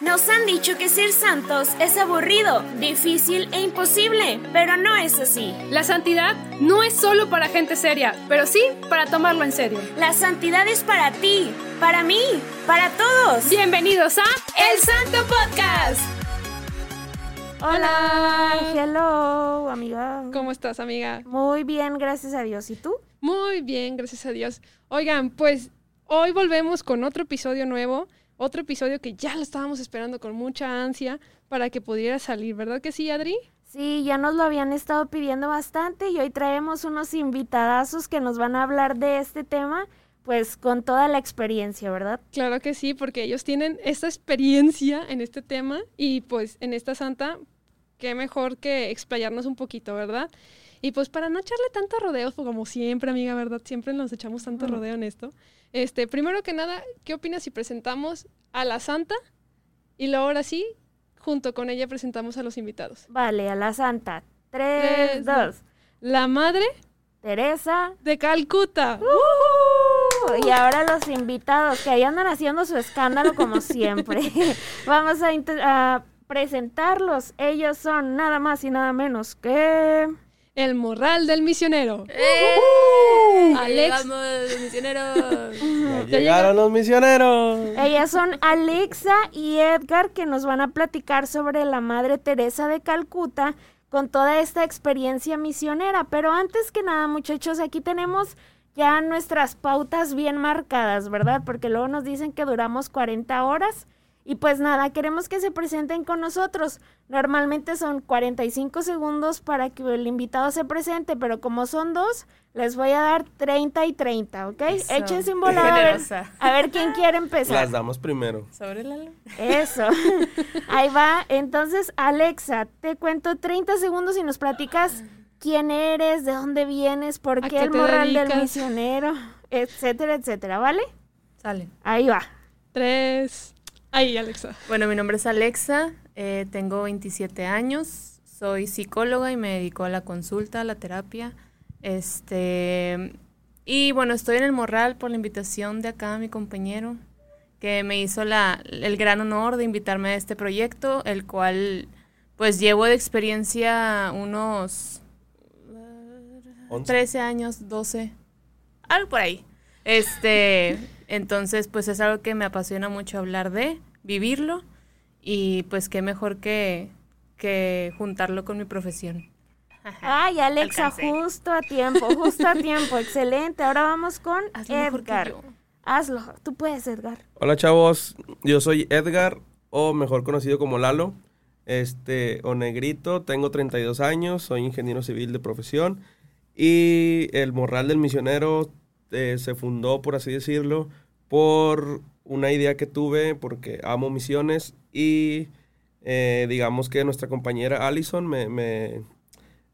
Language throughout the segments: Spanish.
Nos han dicho que ser santos es aburrido, difícil e imposible, pero no es así. La santidad no es solo para gente seria, pero sí para tomarlo en serio. La santidad es para ti, para mí, para todos. Bienvenidos a El Santo Podcast. Hola, hello, amiga. ¿Cómo estás, amiga? Muy bien, gracias a Dios. ¿Y tú? Muy bien, gracias a Dios. Oigan, pues hoy volvemos con otro episodio nuevo otro episodio que ya lo estábamos esperando con mucha ansia para que pudiera salir, ¿verdad que sí, Adri? Sí, ya nos lo habían estado pidiendo bastante y hoy traemos unos invitadazos que nos van a hablar de este tema, pues con toda la experiencia, ¿verdad? Claro que sí, porque ellos tienen esta experiencia en este tema y pues en esta santa, qué mejor que explayarnos un poquito, ¿verdad? Y pues para no echarle tanto rodeo, pues, como siempre, amiga, ¿verdad? Siempre nos echamos tanto rodeo en esto. Este, primero que nada, ¿qué opinas si presentamos a la santa? Y luego ahora sí, junto con ella presentamos a los invitados. Vale, a la santa. Tres, dos. La madre Teresa de Calcuta. Y ahora los invitados que ahí andan haciendo su escándalo como siempre. Vamos a, a presentarlos. Ellos son nada más y nada menos que... El morral del misionero. ¡Eh! Alex. los misioneros. Ya llegaron los misioneros. Ellas son Alexa y Edgar que nos van a platicar sobre la Madre Teresa de Calcuta con toda esta experiencia misionera. Pero antes que nada, muchachos, aquí tenemos ya nuestras pautas bien marcadas, ¿verdad? Porque luego nos dicen que duramos 40 horas. Y pues nada, queremos que se presenten con nosotros. Normalmente son 45 segundos para que el invitado se presente, pero como son dos, les voy a dar 30 y 30, ¿ok? Échense un volado a ver, a ver quién quiere empezar. Las damos primero. Sobre la Eso. Ahí va. Entonces, Alexa, te cuento 30 segundos y nos platicas quién eres, de dónde vienes, por qué el moral del misionero, etcétera, etcétera, ¿vale? Sale. Ahí va. Tres. Ahí, Alexa. Bueno, mi nombre es Alexa, eh, tengo 27 años, soy psicóloga y me dedico a la consulta, a la terapia. Este, y bueno, estoy en el Morral por la invitación de acá mi compañero, que me hizo la, el gran honor de invitarme a este proyecto, el cual pues llevo de experiencia unos 13 años, 12, algo por ahí. Este, entonces, pues es algo que me apasiona mucho hablar de, vivirlo y pues qué mejor que, que juntarlo con mi profesión. Ay, Alexa, justo a tiempo, justo a tiempo, excelente. Ahora vamos con Edgar. Hazlo, tú puedes, Edgar. Hola, chavos. Yo soy Edgar, o mejor conocido como Lalo, este, o negrito. Tengo 32 años, soy ingeniero civil de profesión. Y el Morral del Misionero eh, se fundó, por así decirlo, por una idea que tuve, porque amo misiones y eh, digamos que nuestra compañera Allison me,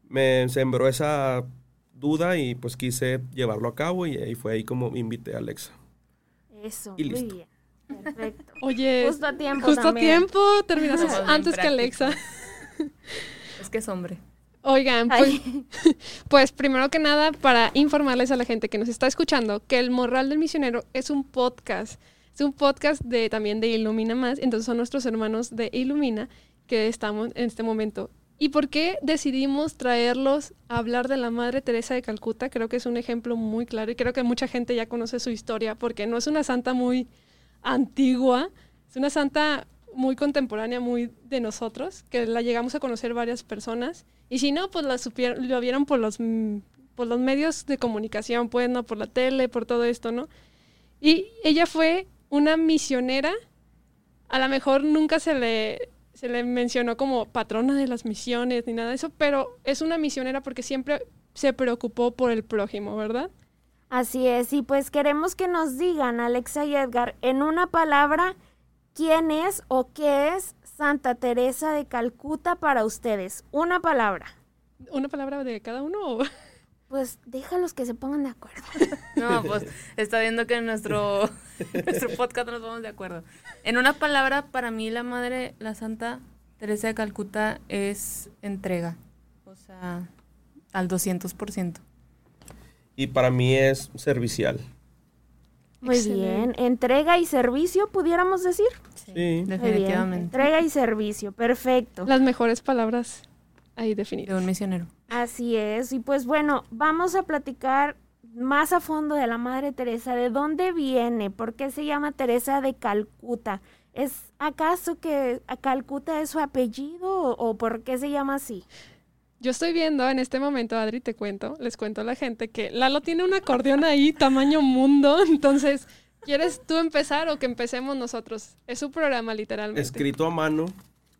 me, sembró esa duda y pues quise llevarlo a cabo y ahí fue ahí como invité a Alexa. Eso, y listo. Muy bien. Perfecto. Oye, justo a tiempo. Justo a tiempo, terminas antes que Alexa. Es que es hombre. Oigan, pues, pues, primero que nada, para informarles a la gente que nos está escuchando que El Morral del Misionero es un podcast. Es un podcast de también de Ilumina Más. Entonces son nuestros hermanos de Ilumina que estamos en este momento. ¿Y por qué decidimos traerlos a hablar de la Madre Teresa de Calcuta? Creo que es un ejemplo muy claro y creo que mucha gente ya conoce su historia porque no es una santa muy antigua, es una santa muy contemporánea, muy de nosotros, que la llegamos a conocer varias personas. Y si no, pues la supieron, lo vieron por los, por los medios de comunicación, pues, ¿no? Por la tele, por todo esto, ¿no? Y ella fue una misionera, a lo mejor nunca se le, se le mencionó como patrona de las misiones ni nada de eso, pero es una misionera porque siempre se preocupó por el prójimo, ¿verdad? Así es, y pues queremos que nos digan, Alexa y Edgar, en una palabra, ¿Quién es o qué es Santa Teresa de Calcuta para ustedes? Una palabra. ¿Una palabra de cada uno? Pues déjalos que se pongan de acuerdo. No, pues está viendo que en nuestro, nuestro podcast nos vamos de acuerdo. En una palabra, para mí la madre, la Santa Teresa de Calcuta es entrega. O sea, al 200%. Y para mí es servicial. Muy bien. Entrega y servicio, pudiéramos decir. Sí, definitivamente. Entrega y servicio, perfecto. Las mejores palabras ahí De definidas. un misionero. Así es. Y pues bueno, vamos a platicar más a fondo de la Madre Teresa, de dónde viene, por qué se llama Teresa de Calcuta. ¿Es acaso que a Calcuta es su apellido o, o por qué se llama así? Yo estoy viendo en este momento, Adri, te cuento, les cuento a la gente que Lalo tiene un acordeón ahí, tamaño mundo. Entonces, ¿quieres tú empezar o que empecemos nosotros? Es su programa, literalmente. Escrito a mano.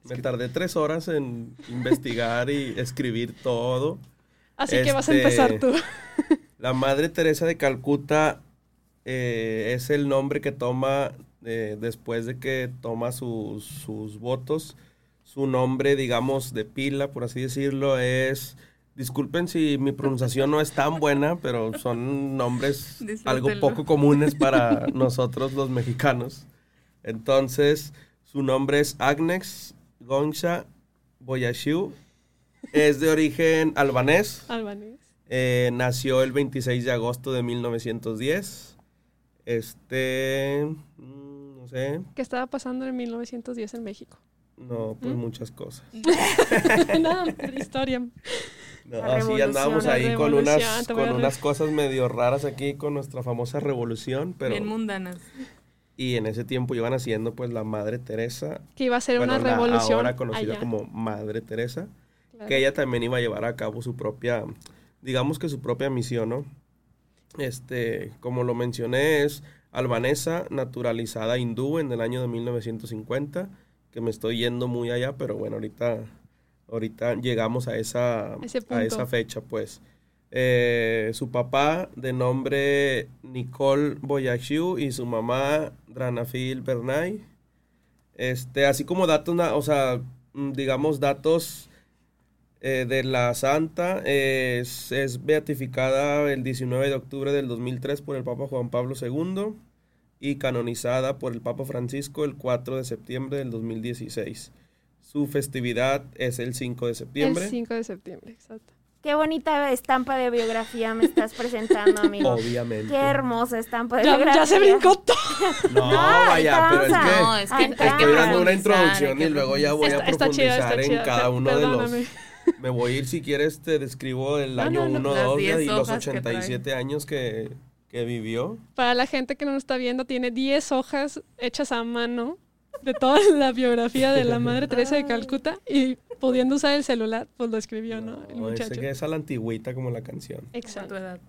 Me tardé tres horas en investigar y escribir todo. Así que vas a este, empezar tú. La Madre Teresa de Calcuta eh, es el nombre que toma eh, después de que toma sus, sus votos. Su nombre, digamos, de pila, por así decirlo, es... Disculpen si mi pronunciación no es tan buena, pero son nombres algo poco comunes para nosotros los mexicanos. Entonces, su nombre es Agnes Goncha Boyashiu. Es de origen albanés. Albanés. Eh, nació el 26 de agosto de 1910. Este, mm, no sé, ¿Qué estaba pasando en 1910 en México? No, pues ¿Mm? muchas cosas. Nada, de historia. No, andamos la ahí con unas, con unas cosas medio raras aquí con nuestra famosa revolución, pero Bien mundanas. y en ese tiempo iban haciendo pues la Madre Teresa, Que iba a ser bueno, una la revolución. ahora conocida allá. como Madre Teresa, Claro. que ella también iba a llevar a cabo su propia, digamos que su propia misión, ¿no? Este, como lo mencioné, es albanesa, naturalizada hindú en el año de 1950, que me estoy yendo muy allá, pero bueno, ahorita, ahorita llegamos a esa, a esa fecha, pues. Eh, su papá, de nombre Nicole Boyashiu, y su mamá, Dranafil Bernay. Este, así como datos, o sea, mm, digamos, datos eh, de la santa, eh, es, es beatificada el 19 de octubre del 2003 por el Papa Juan Pablo II y canonizada por el Papa Francisco el 4 de septiembre del 2016. Su festividad es el 5 de septiembre. El 5 de septiembre, exacto. Qué bonita estampa de biografía me estás presentando, amigo. Obviamente. Qué hermosa estampa de Ya, biografía. ya se brincó todo. No, No, vaya, pero es que... No, es que Estoy dando una profundizar, introducción y luego ya voy a Está- está profundizar está en chida, cada uno de los... perdóname. Me voy a ir, si quieres, te describo el No, año no, no, 1, las 2 10 y los hojas que trae. 87 años que, que vivió. Para la gente que no nos está viendo, tiene 10 hojas hechas a mano de toda la biografía de la Madre Teresa de Calcuta y pudiendo usar el celular, pues lo escribió, ¿no? El No, muchacho. que es a la antigüita como la canción. Exacto. edad.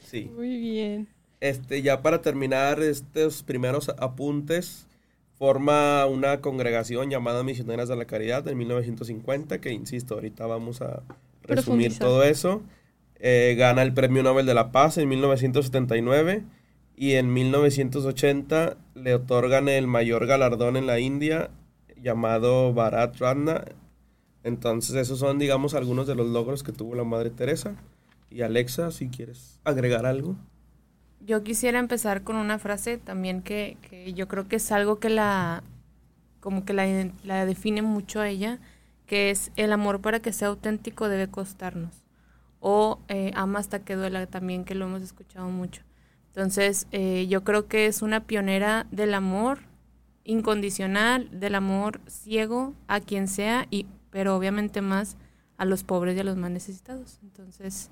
Sí. Muy bien. Este, ya para terminar estos primeros apuntes, forma una congregación llamada Misioneras de la Caridad en 1950, que insisto, ahorita vamos a resumir todo eso. Eh, gana el Premio Nobel de la Paz en 1979 y en 1980 le otorgan el mayor galardón en la India llamado Bharat Ratna. Entonces esos son, digamos, algunos de los logros que tuvo la Madre Teresa. Y Alexa, si quieres agregar algo. Yo quisiera empezar con una frase también que, que yo creo que es algo que la como que la, la define mucho a ella, que es el amor para que sea auténtico debe costarnos. O eh, ama hasta que duela también, que lo hemos escuchado mucho. Entonces, eh, yo creo que es una pionera del amor incondicional, del amor ciego a quien sea, y, pero obviamente más a los pobres y a los más necesitados. Entonces,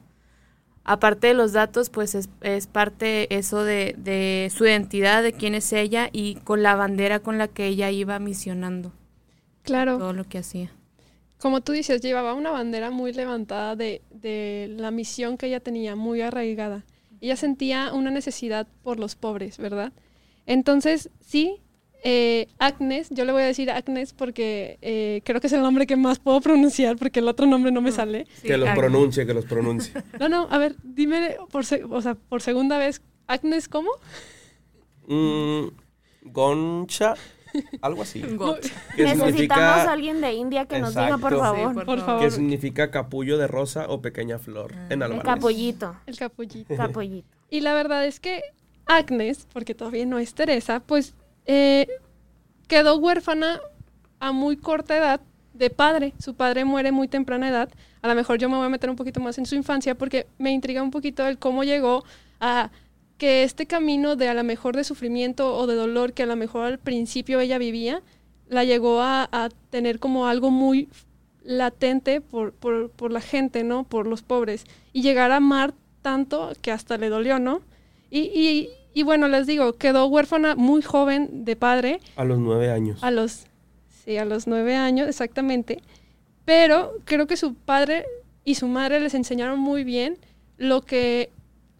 aparte de los datos, pues es, es parte eso de, de su identidad, de quién es ella y con la bandera con la que ella iba misionando Claro. todo lo que hacía. Como tú dices, llevaba una bandera muy levantada de, de la misión que ella tenía, muy arraigada. Ella sentía una necesidad por los pobres, ¿verdad? Entonces, sí, eh, Agnes, yo le voy a decir Agnes porque eh, creo que es el nombre que más puedo pronunciar porque el otro nombre no me sale. Sí, que los Agnes. pronuncie, que los pronuncie. No, no, a ver, dime por, se- o sea, por segunda vez, Agnes, ¿cómo? Mm, goncha, algo así. Got. Necesitamos a alguien de India que nos diga, por favor. Sí, por Por favor. favor. que significa capullo de rosa o pequeña flor en El albanés. capullito, El capullito. capullito. Y la verdad es que Agnes, porque todavía no es Teresa, pues eh, quedó huérfana a muy corta edad de padre. Su padre muere muy temprana edad. A lo mejor yo me voy a meter un poquito más en su infancia porque me intriga un poquito el cómo llegó a que este camino de a lo mejor de sufrimiento o de dolor que a lo mejor al principio ella vivía, la llegó a, a tener como algo muy latente por, por, por, la gente, ¿no? Por los pobres. Y llegar a amar tanto que hasta le dolió, ¿no? Y, y, y, bueno, les digo, quedó huérfana muy joven de padre. A los nueve años. A los, sí, a los nueve años, exactamente. Pero creo que su padre y su madre les enseñaron muy bien lo que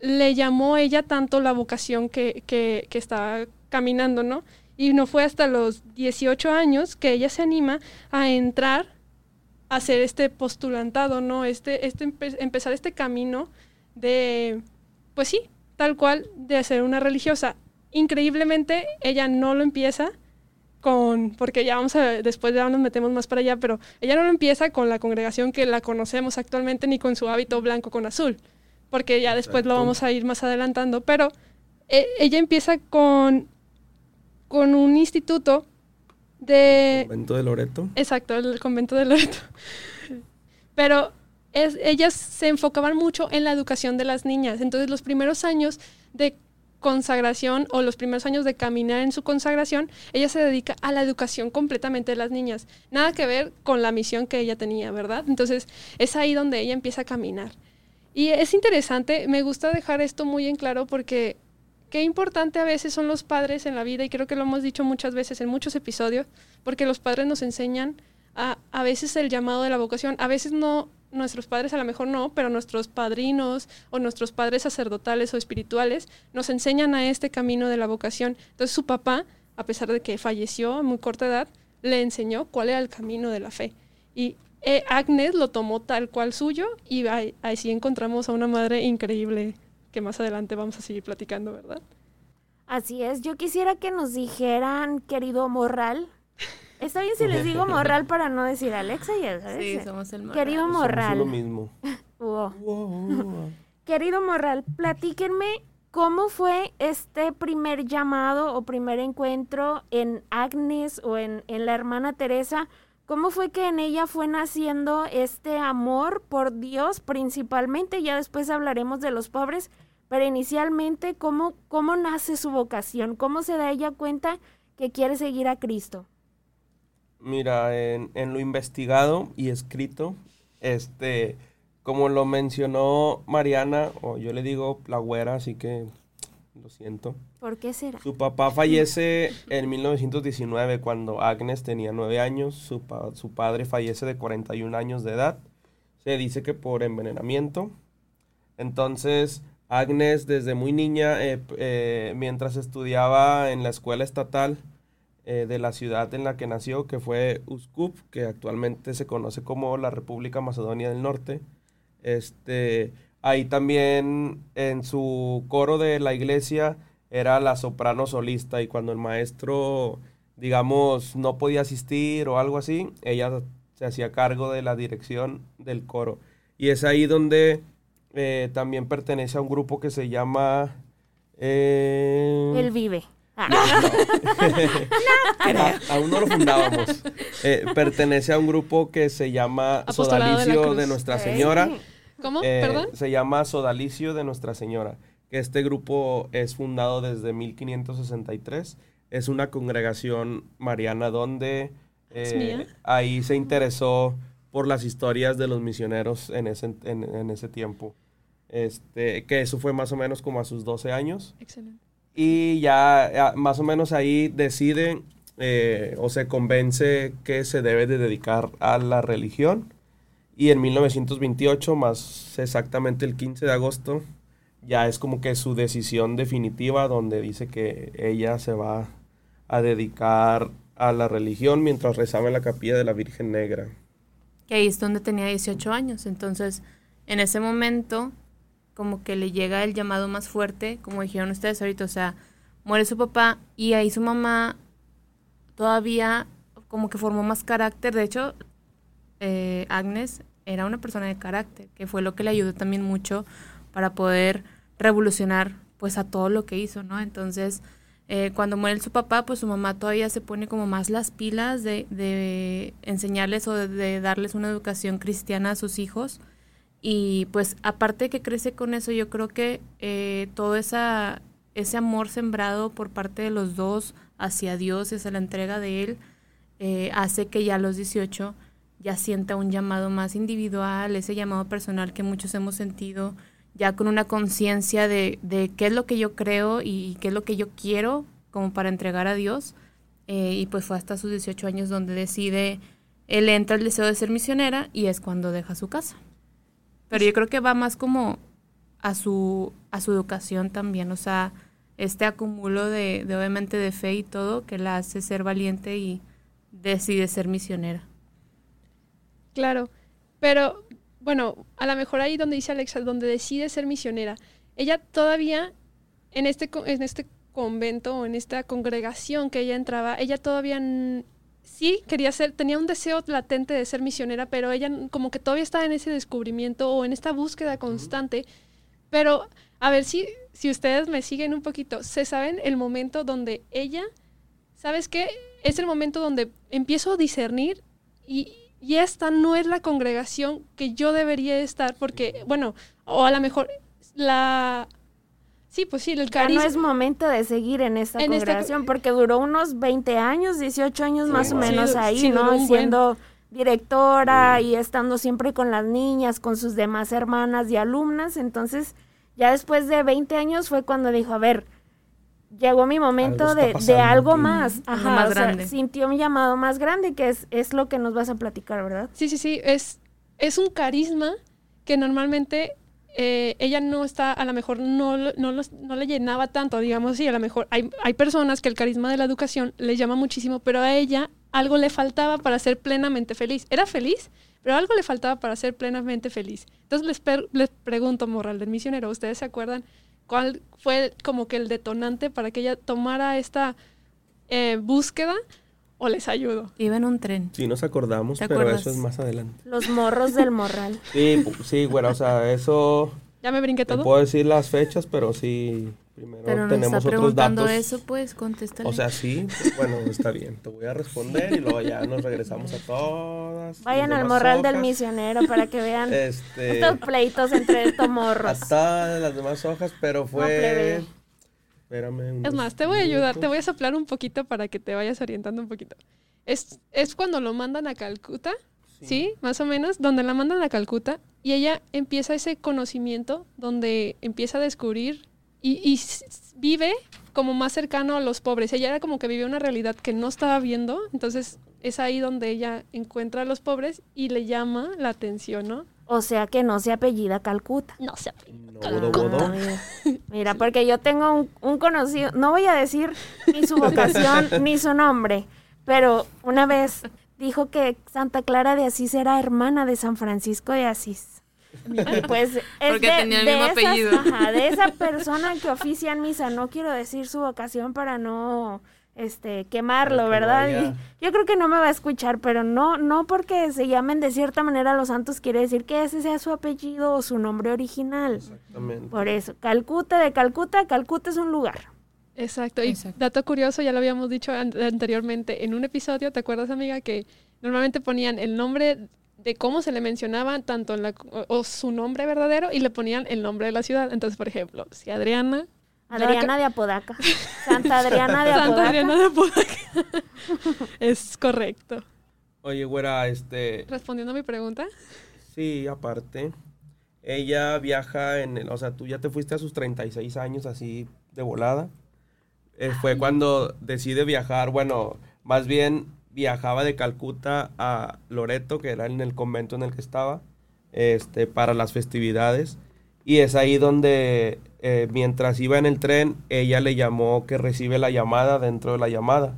le llamó ella tanto la vocación que, que, que estaba caminando, ¿no? Y no fue hasta los 18 años que ella se anima a entrar a hacer este postulantado, ¿no? Este, este empe empezar este camino de, pues sí, tal cual, de ser una religiosa. Increíblemente, ella no lo empieza con, porque ya vamos a, después ya nos metemos más para allá, pero ella no lo empieza con la congregación que la conocemos actualmente ni con su hábito blanco con azul, porque ya después Exacto. lo vamos a ir más adelantando, pero eh, ella empieza con, con un instituto de... ¿El convento de Loreto? Exacto, el convento de Loreto. Pero es, ellas se enfocaban mucho en la educación de las niñas. Entonces los primeros años de consagración o los primeros años de caminar en su consagración, ella se dedica a la educación completamente de las niñas. Nada que ver con la misión que ella tenía, ¿verdad? Entonces es ahí donde ella empieza a caminar. Y es interesante, me gusta dejar esto muy en claro porque qué importante a veces son los padres en la vida y creo que lo hemos dicho muchas veces en muchos episodios, porque los padres nos enseñan a, a veces el llamado de la vocación, a veces no, nuestros padres a lo mejor no, pero nuestros padrinos o nuestros padres sacerdotales o espirituales nos enseñan a este camino de la vocación. Entonces su papá, a pesar de que falleció a muy corta edad, le enseñó cuál era el camino de la fe. Y eh, Agnes lo tomó tal cual suyo y ahí, ahí sí encontramos a una madre increíble que más adelante vamos a seguir platicando, ¿verdad? Así es, yo quisiera que nos dijeran, querido Morral, Está bien si les digo Morral para no decir Alexa y el Sí, somos el Morral. Querido Morral. Somos lo mismo. wow. Wow. Querido Morral, platíquenme cómo fue este primer llamado o primer encuentro en Agnes o en, en la hermana Teresa. ¿Cómo fue que en ella fue naciendo este amor por Dios principalmente? Ya después hablaremos de los pobres, pero inicialmente, ¿cómo, cómo nace su vocación? ¿Cómo se da ella cuenta que quiere seguir a Cristo? Mira, en, lo investigado y escrito, este, como lo mencionó Mariana, o yo le digo la güera, así que lo siento. ¿Por qué será? Su papá fallece en 1919 cuando Agnes tenía nueve años, su, pa su padre fallece de 41 años de edad, se dice que por envenenamiento. Entonces, Agnes desde muy niña, eh, eh, mientras estudiaba en la escuela estatal, eh, de la ciudad en la que nació, que fue Uskup, que actualmente se conoce como la República Macedonia del Norte. Este, ahí también en su coro de la iglesia era la soprano solista y cuando el maestro, digamos, no podía asistir o algo así, ella se hacía cargo de la dirección del coro. Y es ahí donde eh, también pertenece a un grupo que se llama... Eh, Él vive. Ah. No, no. no aún no lo fundábamos. Eh, pertenece a un grupo que se llama Apostolado Sodalicio de, de, Nuestra Señora. ¿Cómo? Eh, ¿Perdón? Se llama Sodalicio de Nuestra Señora. Que este grupo es fundado desde 1563. Es una congregación mariana donde eh, ahí se interesó por las historias de los misioneros en ese, en, en ese tiempo. Este, que eso fue más o menos como a sus 12 años. Excelente y ya, más o menos ahí decide eh, o se convence que se debe de dedicar a la religión. Y en 1928, más exactamente el 15 de agosto, ya es como que su decisión definitiva donde dice que ella se va a dedicar a la religión mientras rezaba en la capilla de la Virgen Negra. Que ahí es donde tenía 18 años. Entonces, en ese momento, como que le llega el llamado más fuerte, como dijeron ustedes ahorita, o sea, muere su papá y ahí su mamá todavía como que formó más carácter. De hecho, eh, Agnes era una persona de carácter, que fue lo que le ayudó también mucho para poder revolucionar pues a todo lo que hizo, ¿no? Entonces, eh, cuando muere su papá, pues su mamá todavía se pone como más las pilas de, de enseñarles o de, de darles una educación cristiana a sus hijos Y pues aparte que crece con eso, yo creo que eh, todo esa, ese amor sembrado por parte de los dos hacia Dios, esa la entrega de Él, eh, hace que ya a los 18 ya sienta un llamado más individual, ese llamado personal que muchos hemos sentido, ya con una conciencia de, de, qué es lo que yo creo y qué es lo que yo quiero como para entregar a Dios. Eh, y pues fue hasta sus 18 años donde decide, él entra el deseo de ser misionera y es cuando deja su casa. Pero yo creo que va más como a su, a su educación también, o sea, este acumulo de, de obviamente de fe y todo que la hace ser valiente y decide ser misionera. Claro, pero bueno, a lo mejor ahí donde dice Alexa, donde decide ser misionera, ella todavía en este, en este convento o en esta congregación que ella entraba, ella todavía sí quería ser, tenía un deseo latente de ser misionera, pero ella como que todavía estaba en ese descubrimiento o en esta búsqueda constante. Pero a ver si, si ustedes me siguen un poquito, ¿se saben el momento donde ella, ¿sabes qué? Es el momento donde empiezo a discernir y, y esta no es la congregación que yo debería estar porque, bueno, o a lo mejor la... Sí, pues sí, el carisma... no es momento de seguir en esta congregación porque duró unos 20 años, 18 años más o menos ahí, ¿no? Siendo directora y estando siempre con las niñas, con sus demás hermanas y alumnas. Entonces, ya después de 20 años fue cuando dijo, a ver, llegó mi momento de, de, algo más. Ajá, más grande. sintió un llamado más grande, que es, es lo que nos vas a platicar, ¿verdad? Sí, sí, sí. Es, es un carisma que normalmente eh, ella no está, a lo mejor no, no, no, le llenaba tanto, digamos, sí, a lo mejor hay, hay personas que el carisma de la educación le llama muchísimo, pero a ella algo le faltaba para ser plenamente feliz. Era feliz, pero algo le faltaba para ser plenamente feliz. Entonces les, les pregunto, moral del misionero, ¿ustedes se acuerdan cuál fue como que el detonante para que ella tomara esta eh, búsqueda o les ayudo. Iba en un tren. Sí, nos acordamos, pero eso es más adelante. Los morros del morral. Sí, sí, bueno, o sea, eso... ¿Ya me brinqué todo? puedo decir las fechas, pero sí, primero pero tenemos está otros datos. eso, pues, contéstale. O sea, sí, bueno, está bien, te voy a responder y luego ya nos regresamos a todas. Vayan al morral del misionero para que vean este, estos pleitos entre estos morros. A todas las demás hojas, pero fue... Espérame. Es más, te voy a ayudar, te voy a soplar un poquito para que te vayas orientando un poquito. Es, es cuando lo mandan a Calcuta, sí. Más o menos, donde la mandan a Calcuta y ella empieza ese conocimiento donde empieza a descubrir y, y vive como más cercano a los pobres. Ella era como que vivía una realidad que no estaba viendo, entonces es ahí donde ella encuentra a los pobres y le llama la atención, ¿no? O sea que no se apellida Calcuta. No se apellida Calcuta. Mira, porque yo tengo un, conocido, no voy a decir ni su vocación ni su nombre, pero una vez dijo que Santa Clara de Asís era hermana de San Francisco de Asís. Pues es Porque tenía el mismo apellido. de esa persona que oficia en misa, no quiero decir su vocación para no este, quemarlo, ¿verdad? yo creo que no me va a escuchar, pero no, no porque se llamen de cierta manera los santos quiere decir que ese sea su apellido o su nombre original. Exactamente. Por eso, Calcuta de Calcuta, Calcuta es un lugar. Exacto. Y dato curioso, ya lo habíamos dicho anteriormente en un episodio, ¿te acuerdas, amiga? Que normalmente ponían el nombre de cómo se le mencionaba tanto en la, o, su nombre verdadero y le ponían el nombre de la ciudad. Entonces, por ejemplo, si Adriana Adriana de Apodaca. Santa Adriana de Apodaca. Santa Adriana de Apodaca. es correcto. Oye, güera, este... Respondiendo a mi pregunta. Sí, aparte. Ella viaja en el... O sea, tú ya te fuiste a sus 36 años así de volada. Eh, fue cuando decide viajar, bueno, más bien viajaba de Calcuta a Loreto, que era en el convento en el que estaba, este, para las festividades. Y es ahí donde eh, mientras iba en el tren, ella le llamó que recibe la llamada dentro de la llamada,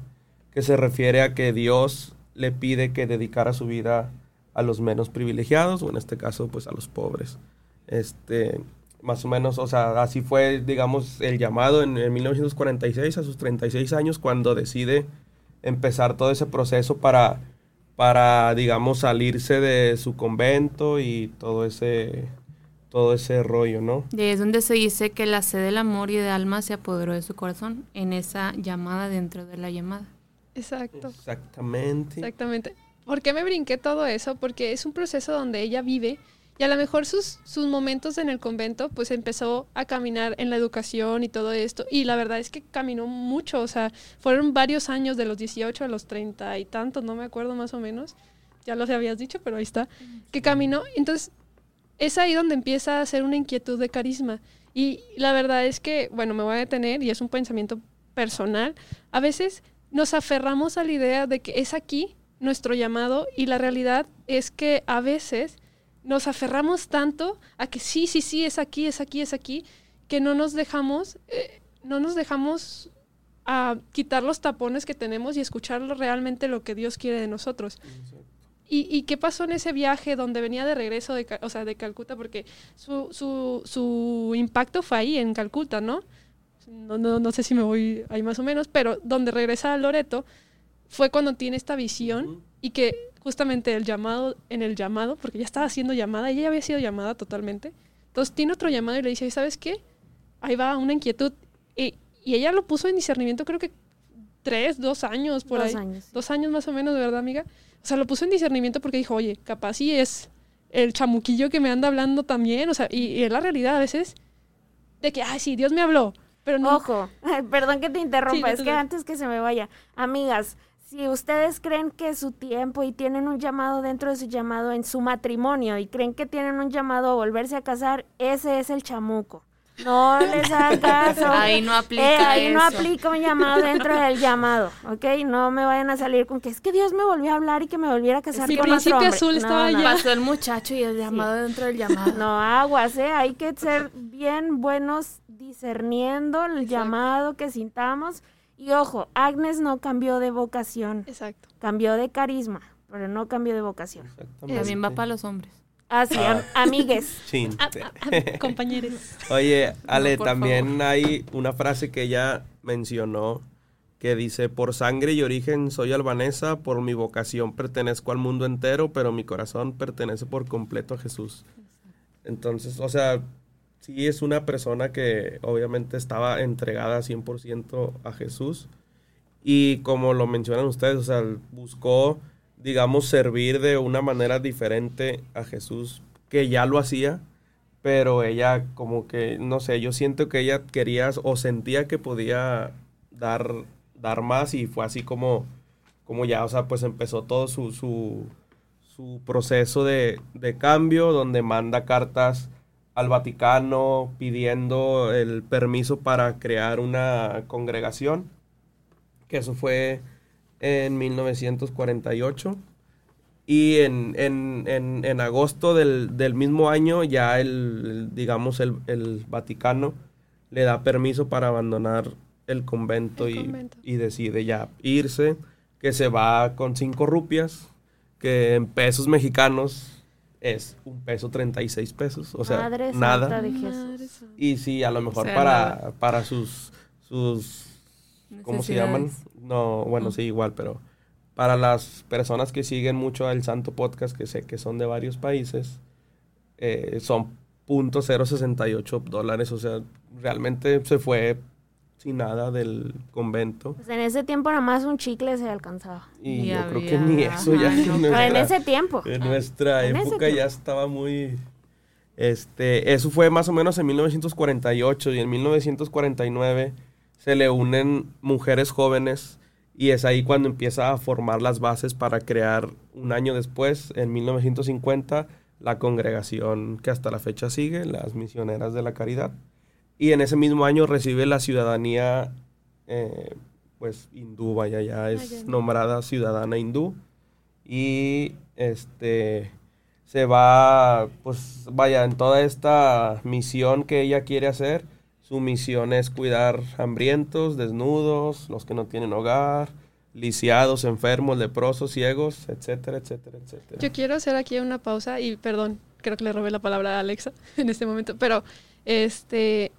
que se refiere a que Dios le pide que dedicara su vida a los menos privilegiados, o en este caso, pues a los pobres. Este, más o menos, o sea, así fue, digamos, el llamado en, 1946, a sus 36 años, cuando decide empezar todo ese proceso para, para, digamos, salirse de su convento y todo ese todo ese rollo, ¿no? Y es donde se dice que la sed del amor y de alma se apoderó de su corazón en esa llamada dentro de la llamada. Exacto. Exactamente. Exactamente. ¿Por qué me brinqué todo eso? Porque es un proceso donde ella vive Y a lo mejor sus, sus momentos en el convento, pues empezó a caminar en la educación y todo esto. Y la verdad es que caminó mucho, o sea, fueron varios años de los 18 a los 30 y tantos, no me acuerdo más o menos. Ya los habías dicho, pero ahí está. Que caminó. Entonces, es ahí donde empieza a ser una inquietud de carisma. Y la verdad es que, bueno, me voy a detener y es un pensamiento personal. A veces nos aferramos a la idea de que es aquí nuestro llamado y la realidad es que a veces nos aferramos tanto a que sí, sí, sí, es aquí, es aquí, es aquí, que no nos dejamos, eh, no nos dejamos a quitar los tapones que tenemos y escuchar realmente lo que Dios quiere de nosotros. ¿Y, ¿Y, qué pasó en ese viaje donde venía de regreso, de, o sea, de Calcuta? Porque su, su, su impacto fue ahí, en Calcuta, ¿no? No, no, no sé si me voy ahí más o menos, pero donde regresa a Loreto fue cuando tiene esta visión y que justamente el llamado, en el llamado, porque ya estaba haciendo llamada, ella ya había sido llamada totalmente. Entonces tiene otro llamado y le dice, ¿sabes qué? Ahí va una inquietud. Y, y ella lo puso en discernimiento, creo que tres, dos años por Dos ahí. años. Dos años más o menos, de verdad, amiga. O sea, lo puso en discernimiento porque dijo, oye, capaz sí es el chamuquillo que me anda hablando también. O sea, y, y es la realidad a veces de que, ay, sí, Dios me habló. Pero no. Ojo, perdón que te interrumpa, Sí, es que antes que se me vaya, amigas, si ustedes creen que su tiempo y tienen un llamado dentro de su llamado en su matrimonio y creen que tienen un llamado a volverse a casar, ese es el chamuco. No les hagan caso. Ahí no Eh, aplica ahí no aplica un llamado dentro del llamado, ¿ok? No me vayan a salir con que es que Dios me volvió a hablar y que me volviera a casar Mi con otro príncipe hombre. azul No, estaba no. allá. Pasó el muchacho y el llamado dentro del llamado. No aguas, ¿eh? Hay que ser bien buenos discerniendo el Exacto. llamado que sintamos. Y ojo, Agnes no cambió de vocación, Exacto. cambió de carisma, pero no cambió de vocación. Exactamente. También va para los hombres. Así, am- amigues. Chin. Ah, ah, ah, compañeros. Oye, Ale, también hay una frase que ella mencionó que dice, por sangre y origen soy albanesa, por mi vocación pertenezco al mundo entero, pero mi corazón pertenece por completo a Jesús. Entonces, o sea, sí es una persona que obviamente estaba entregada 100% a Jesús. Y como lo mencionan ustedes, o sea, buscó, digamos, servir de una manera diferente a Jesús, que ya lo hacía, pero ella como que, no sé, yo siento que ella quería o sentía que podía dar, dar más y fue así como, como ya, o sea, pues empezó todo su, su, su proceso de, de cambio, donde manda cartas al Vaticano pidiendo el permiso para crear una congregación, que eso fue en 1948. Y en, en, en, en agosto del, del mismo año ya el, digamos, el, el Vaticano le da permiso para abandonar el convento, El y, convento. y decide ya irse, que se va con cinco rupias, que en pesos mexicanos es un peso 36 pesos, o sea, Madre nada. Santa de Madre Jesús. santa. Y sí, a lo mejor sea, para, para sus, sus ¿cómo se llaman? No, bueno, Mm. sí, igual, pero para las personas que siguen mucho el Santo Podcast, que sé que son de varios países, eh, son .068 dólares, o sea, realmente se fue sin nada del convento. Pues en ese tiempo nada más un chicle se alcanzaba. Y Y yo creo que había- ni eso ya ajá, en no, Pero en nuestra- ese tiempo. en nuestra En época ya estaba muy... Este, eso fue más o menos en 1948 y en 1949 se le unen mujeres jóvenes y es ahí cuando empieza a formar las bases para crear un año después, en 1950, la congregación que hasta la fecha sigue, las misioneras de la caridad. Y en ese mismo año recibe la ciudadanía, eh, pues hindú, vaya, ya es ya. nombrada ciudadana hindú. Y este se va, pues vaya, en toda esta misión que ella quiere hacer, su misión es cuidar hambrientos, desnudos, los que no tienen hogar, lisiados, enfermos, leprosos, ciegos, etcétera, etcétera, etcétera. Yo quiero hacer aquí una pausa y perdón, creo que le robé la palabra a Alexa en este momento, pero este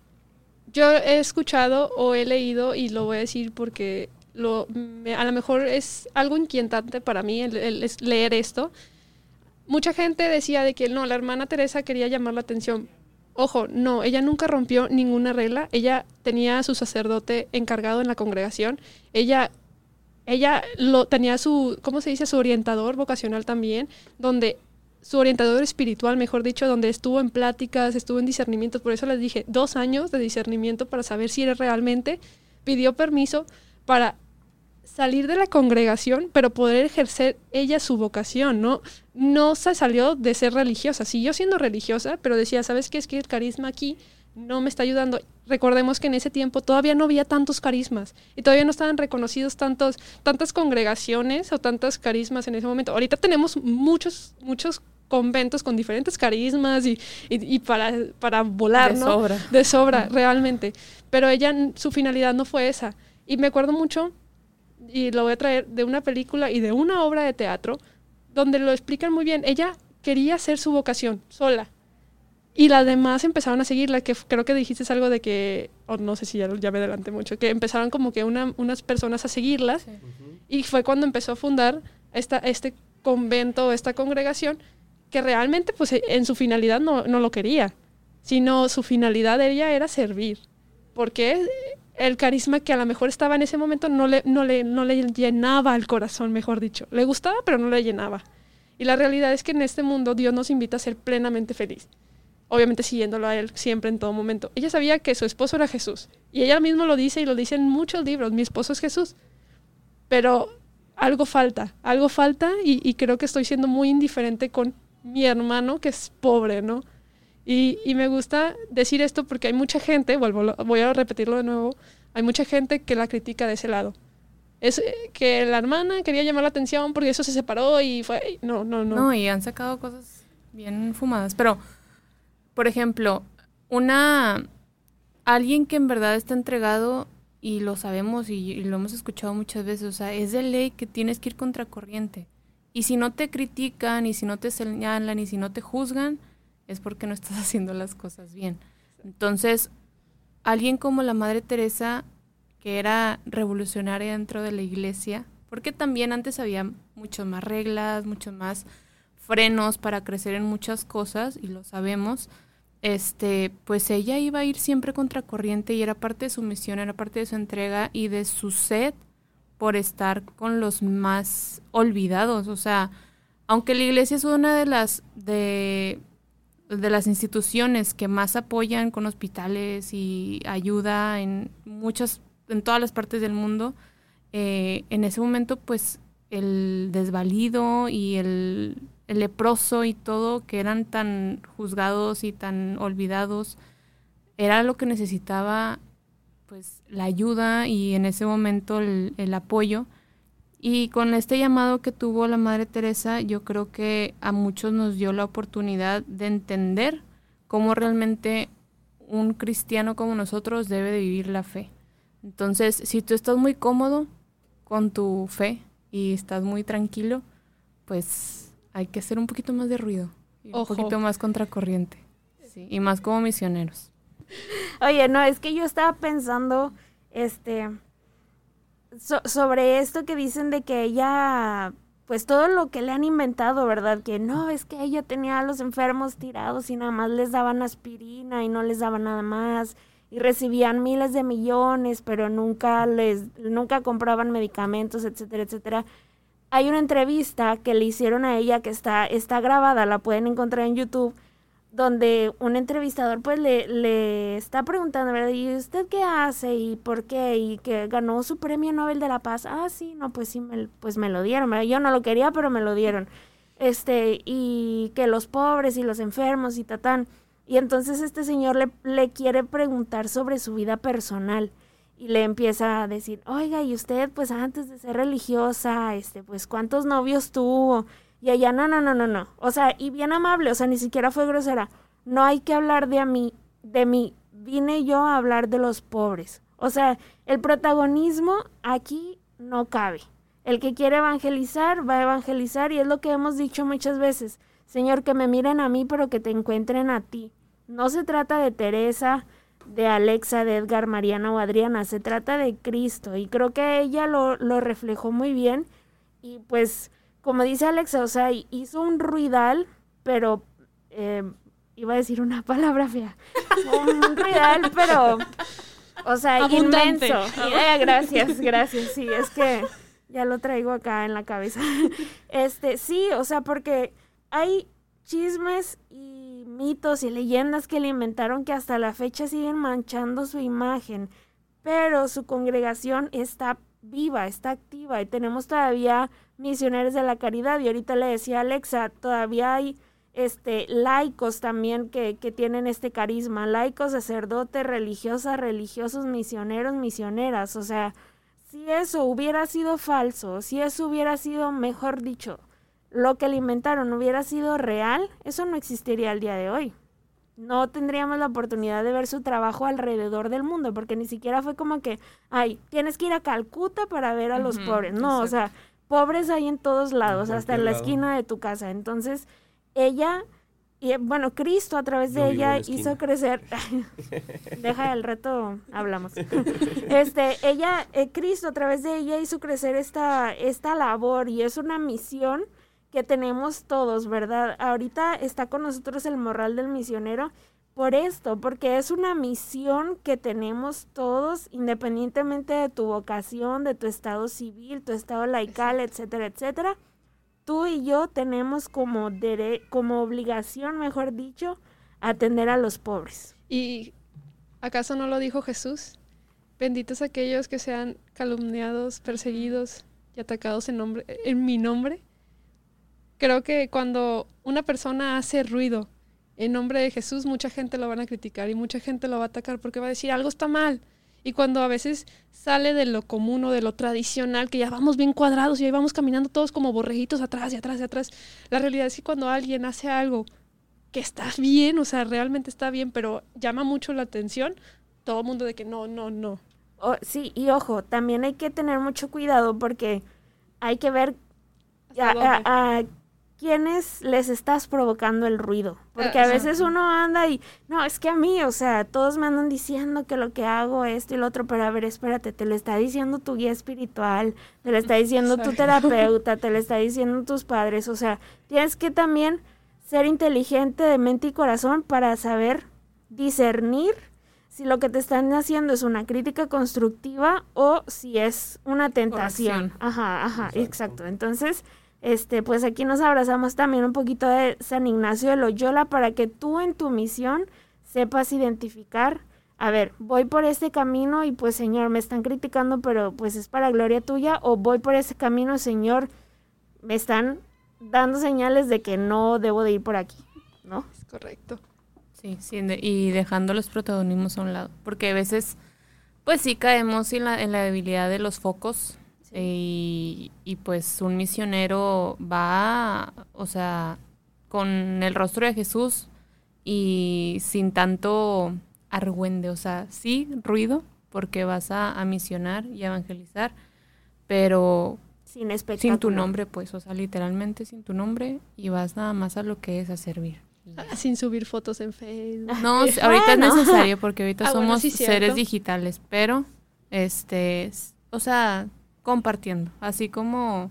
yo he escuchado o he leído y lo voy a decir porque lo, a lo mejor es algo inquietante para mí leer esto. Mucha gente decía de que no, la hermana Teresa quería llamar la atención. Ojo, no, ella nunca rompió ninguna regla. Ella tenía a su sacerdote encargado en la congregación. Ella ella lo tenía su, ¿cómo se dice? Su orientador vocacional también, donde su orientador espiritual, mejor dicho, donde estuvo en pláticas, estuvo en discernimiento. Por eso les dije, dos años de discernimiento para saber si era realmente. Pidió permiso para salir de la congregación, pero poder ejercer ella su vocación, ¿no? No se salió de ser religiosa, siguió siendo religiosa, pero decía, ¿sabes qué? Es que el carisma aquí no me está ayudando. Recordemos que en ese tiempo todavía no había tantos carismas y todavía no estaban reconocidos tantos, tantas congregaciones o tantas carismas en ese momento. Ahorita tenemos muchos, muchos conventos con diferentes carismas y, y, para, para volar, de ¿no? Sobra. De sobra, realmente. Pero ella, su finalidad no fue esa. Y me acuerdo mucho y lo voy a traer de una película y de una obra de teatro donde lo explican muy bien. Ella quería hacer su vocación sola. Y las demás empezaron a seguirla, que creo que dijiste algo de que, o no sé si ya, ya me adelanté mucho, que empezaron como que una, unas personas a seguirlas. Sí. Y fue cuando empezó a fundar esta, este convento, esta congregación, que realmente pues en su finalidad no, no lo quería, sino su finalidad de ella era servir. Porque el carisma que a lo mejor estaba en ese momento no le, no le, no le llenaba el corazón, mejor dicho. Le gustaba, pero no le llenaba. Y la realidad es que en este mundo Dios nos invita a ser plenamente feliz. Obviamente siguiéndolo a Él siempre en todo momento. Ella sabía que su esposo era Jesús. Y ella mismo lo dice y lo dice en muchos libros. Mi esposo es Jesús. Pero algo falta, algo falta y, y creo que estoy siendo muy indiferente con mi hermano que es pobre, ¿no? Y, y, me gusta decir esto porque hay mucha gente, vuelvo, voy a repetirlo de nuevo, hay mucha gente que la critica de ese lado. Es que la hermana quería llamar la atención porque eso se separó y fue... No, no, no. No, y han sacado cosas bien fumadas. Pero, por ejemplo, una... Alguien que en verdad está entregado, y lo sabemos y, lo hemos escuchado muchas veces, o sea, es de ley que tienes que ir contracorriente. Y si no te critican, y si no te señalan, y si no te juzgan, es porque no estás haciendo las cosas bien. Entonces, alguien como la Madre Teresa, que era revolucionaria dentro de la iglesia, porque también antes había muchas más reglas, muchos más frenos para crecer en muchas cosas, y lo sabemos, este, pues ella iba a ir siempre contracorriente y era parte de su misión, era parte de su entrega y de su sed por estar con los más olvidados. O sea, aunque la iglesia es una de las de de las instituciones que más apoyan con hospitales y ayuda en muchas, en todas las partes del mundo, eh, en ese momento pues el desvalido y el, leproso y todo, que eran tan juzgados y tan olvidados, era lo que necesitaba pues la ayuda y en ese momento el, apoyo. Y con este llamado que tuvo la Madre Teresa, yo creo que a muchos nos dio la oportunidad de entender cómo realmente un cristiano como nosotros debe de vivir la fe. Entonces, si tú estás muy cómodo con tu fe y estás muy tranquilo, pues hay que hacer un poquito más de ruido, y un poquito más contracorriente, sí, y más como misioneros. Oye, no, es que yo estaba pensando, este, so sobre esto que dicen de que ella, pues todo lo que le han inventado, ¿verdad? Que no, es que ella tenía a los enfermos tirados y nada más les daban aspirina y no les daban nada más y recibían miles de millones, pero nunca les nunca compraban medicamentos, etcétera, etcétera. Hay una entrevista que le hicieron a ella que está está grabada, la pueden encontrar en YouTube donde un entrevistador pues le, le está preguntando, ¿verdad? ¿Y usted qué hace? ¿Y por qué? ¿Y que ganó su premio Nobel de la Paz? Ah, sí, no, pues sí, me, pues me lo dieron. Yo no lo quería, pero me lo dieron. Este, y que los pobres y los enfermos y tatán. Y entonces este señor le, le quiere preguntar sobre su vida personal y le empieza a decir, oiga, y usted pues antes de ser religiosa, este, pues cuántos novios tuvo, y ella, no, no, no, no, no. O sea, y bien amable, o sea, ni siquiera fue grosera. No hay que hablar de a mí, de mí. Vine yo a hablar de los pobres. O sea, el protagonismo aquí no cabe. El que quiere evangelizar, va a evangelizar y es lo que hemos dicho muchas veces. Señor, que me miren a mí, pero que te encuentren a ti. No se trata de Teresa, de Alexa, de Edgar, Mariana o Adriana, se trata de Cristo. Y creo que ella lo, lo reflejó muy bien. Y pues como dice Alexa, o sea, hizo un ruidal, pero eh, iba a decir una palabra fea. un ruidal, pero, o sea, Abundante. inmenso. Eh, gracias, gracias. Sí, es que ya lo traigo acá en la cabeza. Este, sí, o sea, porque hay chismes y mitos y leyendas que le inventaron que hasta la fecha siguen manchando su imagen, pero su congregación está viva, está activa y tenemos todavía misioneros de la caridad. Y ahorita le decía Alexa, todavía hay este laicos también que, que tienen este carisma, laicos, sacerdotes, religiosas, religiosos, misioneros, misioneras, o sea, si eso hubiera sido falso, si eso hubiera sido, mejor dicho, lo que le inventaron hubiera sido real, eso no existiría al día de hoy. No tendríamos la oportunidad de ver su trabajo alrededor del mundo, porque ni siquiera fue como que, ay, tienes que ir a Calcuta para ver a los pobres. No, o sea, pobres hay en todos lados, hasta en la esquina de tu casa. Entonces, ella, y bueno, Cristo a través de ella hizo crecer, deja el reto, hablamos. este, ella, eh, Cristo a través de ella hizo crecer esta, esta labor y es una misión que tenemos todos, ¿verdad? Ahorita está con nosotros el moral del misionero por esto, porque es una misión que tenemos todos, independientemente de tu vocación, de tu estado civil, tu estado laical, etcétera, etcétera. Tú y yo tenemos como, como obligación, mejor dicho, atender a los pobres. ¿Y acaso no lo dijo Jesús? Benditos aquellos que sean calumniados, perseguidos y atacados en, nombre, en mi nombre creo que cuando una persona hace ruido en nombre de Jesús, mucha gente lo van a criticar y mucha gente lo va a atacar porque va a decir algo está mal. Y cuando a veces sale de lo común o de lo tradicional, que ya vamos bien cuadrados y ahí vamos caminando todos como borreguitos atrás y atrás y atrás, la realidad es que cuando alguien hace algo que está bien, o sea, realmente está bien, pero llama mucho la atención, todo el mundo de que no, no, no. sí, y ojo, también hay que tener mucho cuidado porque hay que ver a, quiénes les estás provocando el ruido. Porque a veces uno anda y, no, es que a mí, o sea, todos me andan diciendo que lo que hago, esto y lo otro, pero a ver, espérate, te lo está diciendo tu guía espiritual, te lo está diciendo tu terapeuta, te lo está diciendo tus padres, o sea, tienes que también ser inteligente de mente y corazón para saber discernir si lo que te están haciendo es una crítica constructiva o si es una tentación. Ajá, ajá, exacto. Entonces, este, pues aquí nos abrazamos también un poquito de San Ignacio de Loyola para que tú en tu misión sepas identificar, a ver, voy por este camino y pues Señor, me están criticando, pero pues es para gloria tuya, o voy por ese camino, Señor, me están dando señales de que no debo de ir por aquí, ¿no? Es correcto. Sí, sí, y dejando los protagonismos a un lado, porque a veces, pues sí caemos en la, en la debilidad de los focos y, pues un misionero va, o sea, con el rostro de Jesús y sin tanto argüende, o sea, sí, ruido, porque vas a, misionar y evangelizar, pero sin, sin tu nombre, pues, o sea, literalmente sin tu nombre y vas nada más a lo que es a servir. Ah, sin subir fotos en Facebook. No, ahorita es necesario porque ahorita ah, somos seres digitales, pero este, o sea, compartiendo. Así como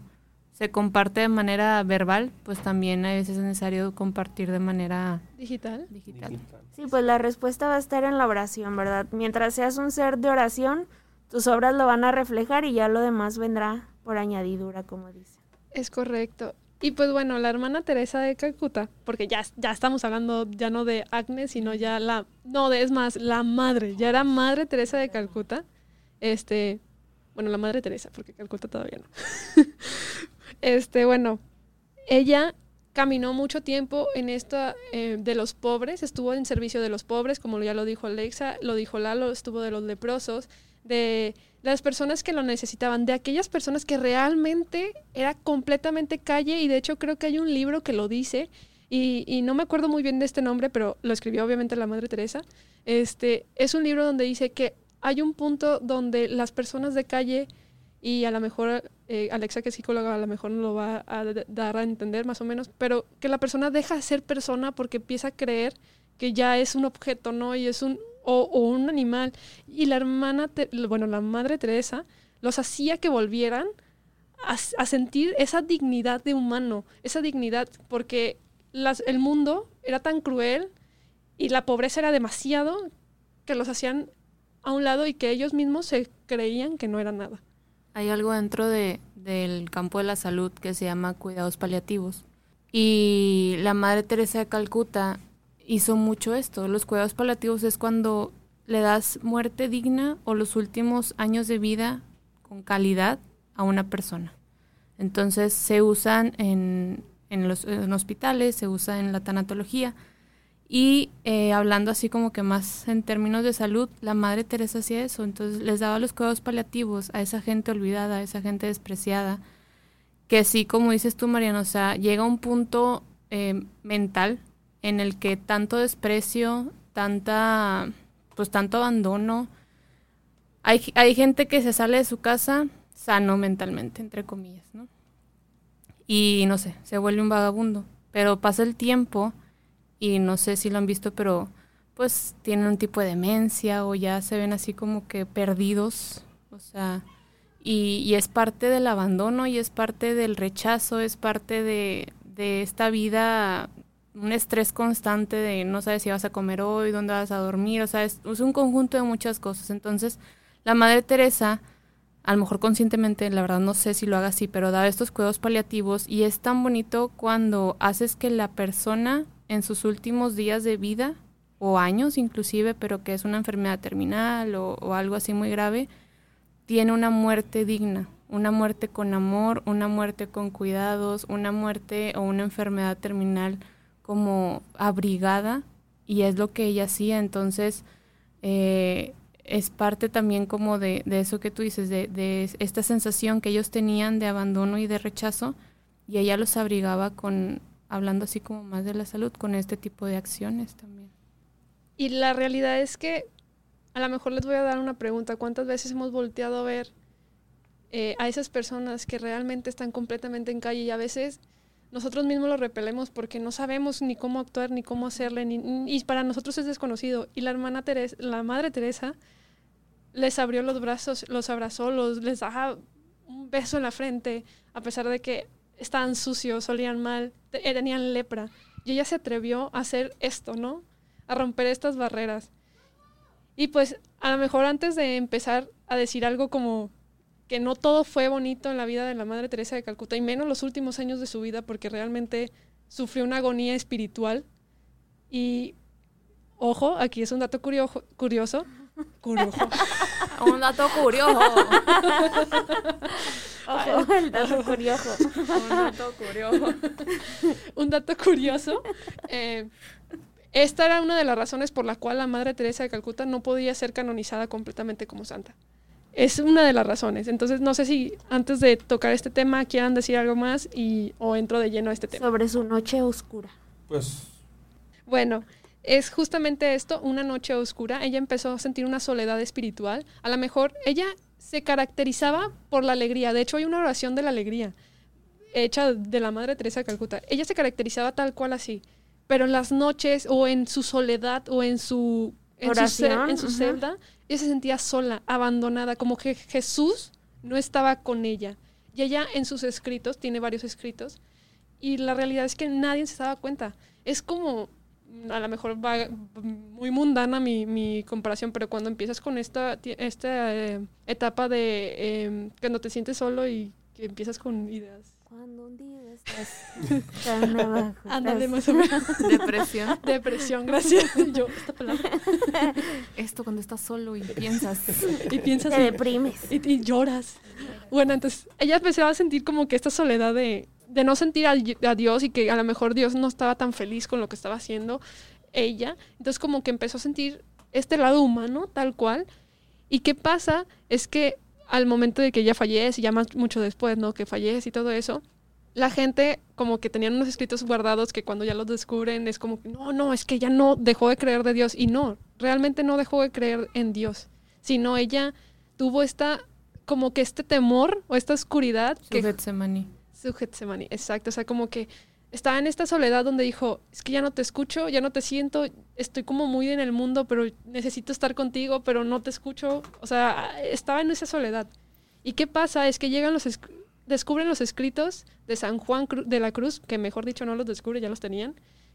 se comparte de manera verbal, pues también a veces es necesario compartir de manera digital. digital. Sí, pues la respuesta va a estar en la oración, ¿verdad? Mientras seas un ser de oración, tus obras lo van a reflejar y ya lo demás vendrá por añadidura, como dice. Es correcto. Y pues bueno, la hermana Teresa de Calcuta, porque ya, ya estamos hablando ya no de Agnes, sino ya la, no, es más, la madre, ya era madre Teresa de Calcuta, este, bueno, la Madre Teresa, porque Calcuta todavía no. este, bueno, ella caminó mucho tiempo en esta eh, de los pobres, estuvo en servicio de los pobres, como ya lo dijo Alexa, lo dijo Lalo, estuvo de los leprosos, de las personas que lo necesitaban, de aquellas personas que realmente era completamente calle y de hecho creo que hay un libro que lo dice y, y, no me acuerdo muy bien de este nombre, pero lo escribió obviamente la Madre Teresa. Este es un libro donde dice que hay un punto donde las personas de calle, y a lo mejor eh, Alexa, que es psicóloga, a lo mejor no lo va a dar a entender más o menos, pero que la persona deja de ser persona porque empieza a creer que ya es un objeto, ¿no? Y es un, o, un animal. Y la hermana, bueno, la madre Teresa los hacía que volvieran a, sentir esa dignidad de humano, esa dignidad, porque el mundo era tan cruel y la pobreza era demasiado que los hacían a un lado y que ellos mismos se creían que no era nada. Hay algo dentro de, del campo de la salud que se llama cuidados paliativos, Y la Madre Teresa de Calcuta hizo mucho esto. Los cuidados paliativos es cuando le das muerte digna o los últimos años de vida con calidad a una persona. Entonces se usan en, en los en hospitales, se usa en la tanatología. Y eh, hablando así como que más en términos de salud, la Madre Teresa hacía eso. Entonces les daba los cuidados paliativos a esa gente olvidada, a esa gente despreciada. Que sí, como dices tú, Mariana, o sea, llega un punto eh, mental en el que tanto desprecio, tanta, pues tanto abandono. Hay, hay gente que se sale de su casa sano mentalmente, entre comillas, ¿no? Y no sé, se vuelve un vagabundo. Pero pasa el tiempo y no sé si lo han visto, pero pues tienen un tipo de demencia o ya se ven así como que perdidos, o sea, y, es parte del abandono y es parte del rechazo, es parte de, de esta vida, un estrés constante de no sabes si vas a comer hoy, dónde vas a dormir, o sea, es, es un conjunto de muchas cosas. Entonces, la Madre Teresa, a lo mejor conscientemente, la verdad no sé si lo haga así, pero da estos cuidados paliativos y es tan bonito cuando haces que la persona en sus últimos días de vida o años inclusive, pero que es una enfermedad terminal o, algo así muy grave, tiene una muerte digna, una muerte con amor, una muerte con cuidados, una muerte o una enfermedad terminal como abrigada y es lo que ella hacía. Entonces, eh, es parte también como de, de eso que tú dices, de, de, esta sensación que ellos tenían de abandono y de rechazo y ella los abrigaba con, hablando así como más de la salud, con este tipo de acciones también. Y la realidad es que a lo mejor les voy a dar una pregunta. ¿Cuántas veces hemos volteado a ver eh, a esas personas que realmente están completamente en calle y a veces nosotros mismos los repelemos porque no sabemos ni cómo actuar ni cómo hacerle ni, y para nosotros es desconocido y la hermana Teresa, la madre Teresa les abrió los brazos, los abrazó, los les daba un beso en la frente a pesar de que estaban sucios, olían mal, tenían lepra y ella se atrevió a hacer esto, ¿no? A romper estas barreras. Y pues a lo mejor antes de empezar a decir algo como que no todo fue bonito en la vida de la Madre Teresa de Calcuta, y menos los últimos años de su vida, porque realmente sufrió una agonía espiritual. Y, ojo, aquí es un dato curioso. curioso. Curioso. un dato curioso. Ojo, el dato curioso. un dato curioso. un dato curioso. Eh, esta era una de las razones por la cual la Madre Teresa de Calcuta no podía ser canonizada completamente como santa. Es una de las razones. Entonces, no sé si antes de tocar este tema quieran decir algo más y, o entro de lleno a este tema. Sobre su noche oscura. Pues. Bueno, es justamente esto, una noche oscura. Ella empezó a sentir una soledad espiritual. A lo mejor ella se caracterizaba por la alegría. De hecho, hay una oración de la alegría hecha de la Madre Teresa de Calcuta. Ella se caracterizaba tal cual así. Pero en las noches o en su soledad o en su, en Oración, su, en su celda, ella se sentía sola, abandonada, como que Jesús no estaba con ella. Y ella en sus escritos, tiene varios escritos, y la realidad es que nadie se daba cuenta. Es como, a lo mejor va muy mundana mi, mi comparación, pero cuando empiezas con esta, esta eh, etapa de eh, cuando te sientes solo y que empiezas con ideas. Cuando un día estás tan abajo. Ándale, más o menos. Depresión. Depresión, gracias. Yo, esta palabra. Esto cuando estás solo y piensas. Y piensas Te y- deprimes. y, y lloras. Bueno, entonces ella empezaba a sentir como que esta soledad de, de no sentir a, a Dios y que a lo mejor Dios no estaba tan feliz con lo que estaba haciendo ella. Entonces como que empezó a sentir este lado humano tal cual. ¿Y qué pasa? Es que al momento de que ella fallece, ya más mucho después, ¿no? Que fallece y todo eso, la gente como que tenían unos escritos guardados que cuando ya los descubren es como no, no, es que ella no dejó de creer de Dios. Y no, realmente no dejó de creer en Dios, sino ella tuvo esta, como que este temor o esta oscuridad Su que. Su Getsemaní, exacto, o sea, como que estaba en esta soledad donde dijo, es que ya no te escucho, ya no te siento, estoy como muy en el mundo, pero necesito estar contigo, pero no te escucho, o sea, estaba en esa soledad. ¿Y qué pasa? Es que llegan los esc- descubren los escritos de San Juan de la Cruz, que mejor dicho no los descubre, ya los tenían,